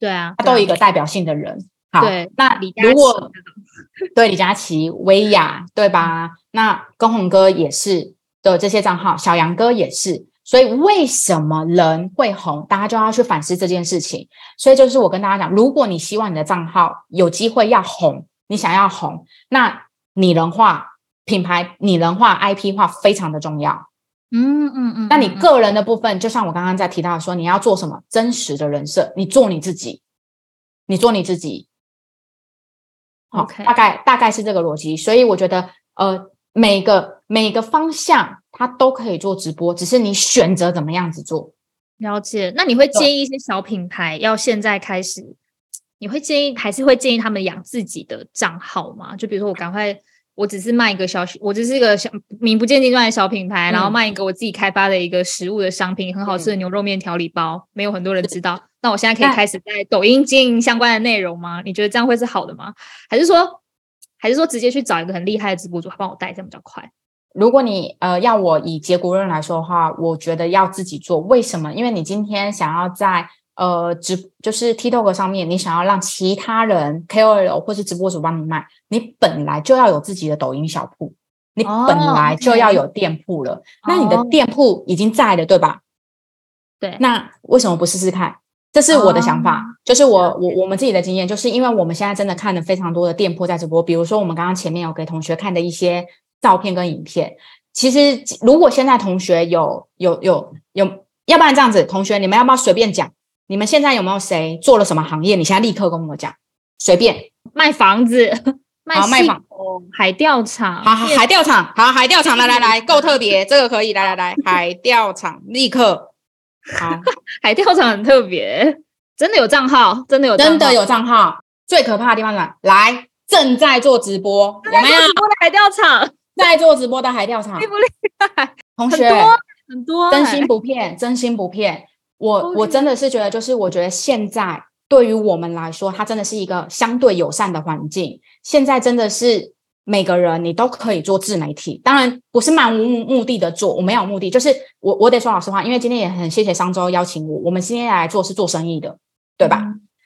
对啊，他都有一个代表性的人。好，那如果 对李佳琦、薇娅，对吧？那跟红哥也是的这些账号，小杨哥也是。所以为什么人会红？大家就要去反思这件事情。所以就是我跟大家讲，如果你希望你的账号有机会要红，你想要红，那拟人化品牌、拟人化 IP 化非常的重要。嗯嗯嗯。那你个人的部分，就像我刚刚在提到说，你要做什么真实的人设，你做你自己，你做你自己。OK，大概大概是这个逻辑，所以我觉得，呃，每个每个方向它都可以做直播，只是你选择怎么样子做。了解，那你会建议一些小品牌要现在开始？你会建议还是会建议他们养自己的账号吗？就比如说我赶快。我只是卖一个小，我只是一个小名不见经传的小品牌，然后卖一个我自己开发的一个食物的商品，很好吃的牛肉面调理包，没有很多人知道。那我现在可以开始在抖音经营相关的内容吗？你觉得这样会是好的吗？还是说，还是说直接去找一个很厉害的直播主帮我带，这样比较快？如果你呃要我以结果论来说的话，我觉得要自己做。为什么？因为你今天想要在。呃，直就是 TikTok 上面，你想要让其他人 KOL 或是直播主帮你卖，你本来就要有自己的抖音小铺，你本来就要有店铺了。那你的店铺已经在了，对吧？对。那为什么不试试看？这是我的想法，就是我我我们自己的经验，就是因为我们现在真的看了非常多的店铺在直播，比如说我们刚刚前面有给同学看的一些照片跟影片。其实如果现在同学有有有有，要不然这样子，同学你们要不要随便讲？你们现在有没有谁做了什么行业？你现在立刻跟我讲，随便卖房子，卖卖房，海钓场，好，海钓场，好，海钓场，来来来，够特别，这个可以，来来来，海钓场，立刻，好，海钓场很特别，真的有账号，真的有，真的有账号。最可怕的地方是，来，正在做直播，有没有？直播的海钓场，在做直播的海钓场，厉不厉害？同学，很多很多，真心不骗，真心不骗。我我真的是觉得，就是我觉得现在对于我们来说，它真的是一个相对友善的环境。现在真的是每个人你都可以做自媒体，当然不是漫无目的的做，我没有目的，就是我我得说老实话，因为今天也很谢谢商周邀请我，我们今天来做是做生意的，对吧？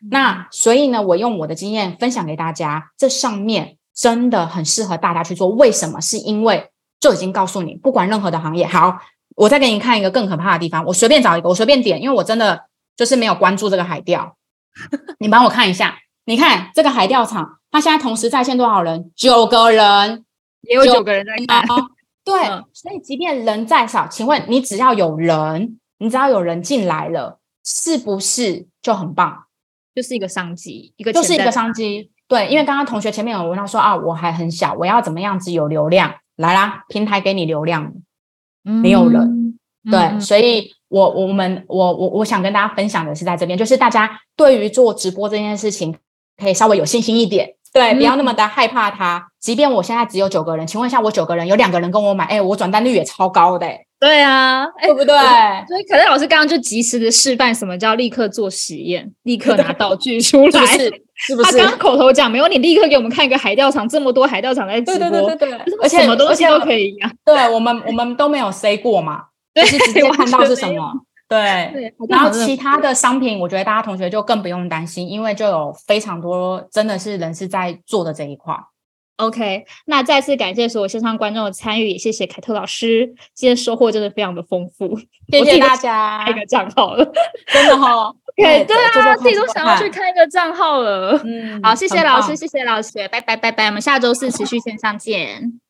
那所以呢，我用我的经验分享给大家，这上面真的很适合大家去做。为什么？是因为就已经告诉你，不管任何的行业，好。我再给你看一个更可怕的地方，我随便找一个，我随便点，因为我真的就是没有关注这个海钓。你帮我看一下，你看这个海钓场，它现在同时在线多少人？九个人，也有九个人在看。对，所以即便人再少，请问你只要有人，你只要有人进来了，是不是就很棒？就是一个商机，一个就是一个商机。对，因为刚刚同学前面有问到说啊，我还很小，我要怎么样子有流量？来啦，平台给你流量，没有人嗯对，嗯所以我我们我我我想跟大家分享的是在这边，就是大家对于做直播这件事情，可以稍微有信心一点，对，嗯不要那么的害怕它。即便我现在只有九个人，请问一下，我九个人有两个人跟我买，哎，我转单率也超高的、欸，对啊，哎对不对？所以可乐老师刚刚就及时的示范什么叫立刻做实验，立刻拿道具出来。是不是？他刚刚口头讲没有，你立刻给我们看一个海钓场，这么多海钓场在直播，对对对对，而且什么东西都可以啊。对我们我们都没有 say 过嘛，对就是直接 看到是什么。对，对，然后其他的商品，我觉得大家同学就更不用担心，因为就有非常多真的是人是在做的这一块。OK，那再次感谢所有线上观众的参与，也谢谢凯特老师，今天收获真的非常的丰富，谢谢大家开一，个账号了。真的哈。对对啊，自己都想要去开一个账号了。嗯，好，谢谢老师，棒谢谢老师，拜拜拜拜，我们下周四持续线上见。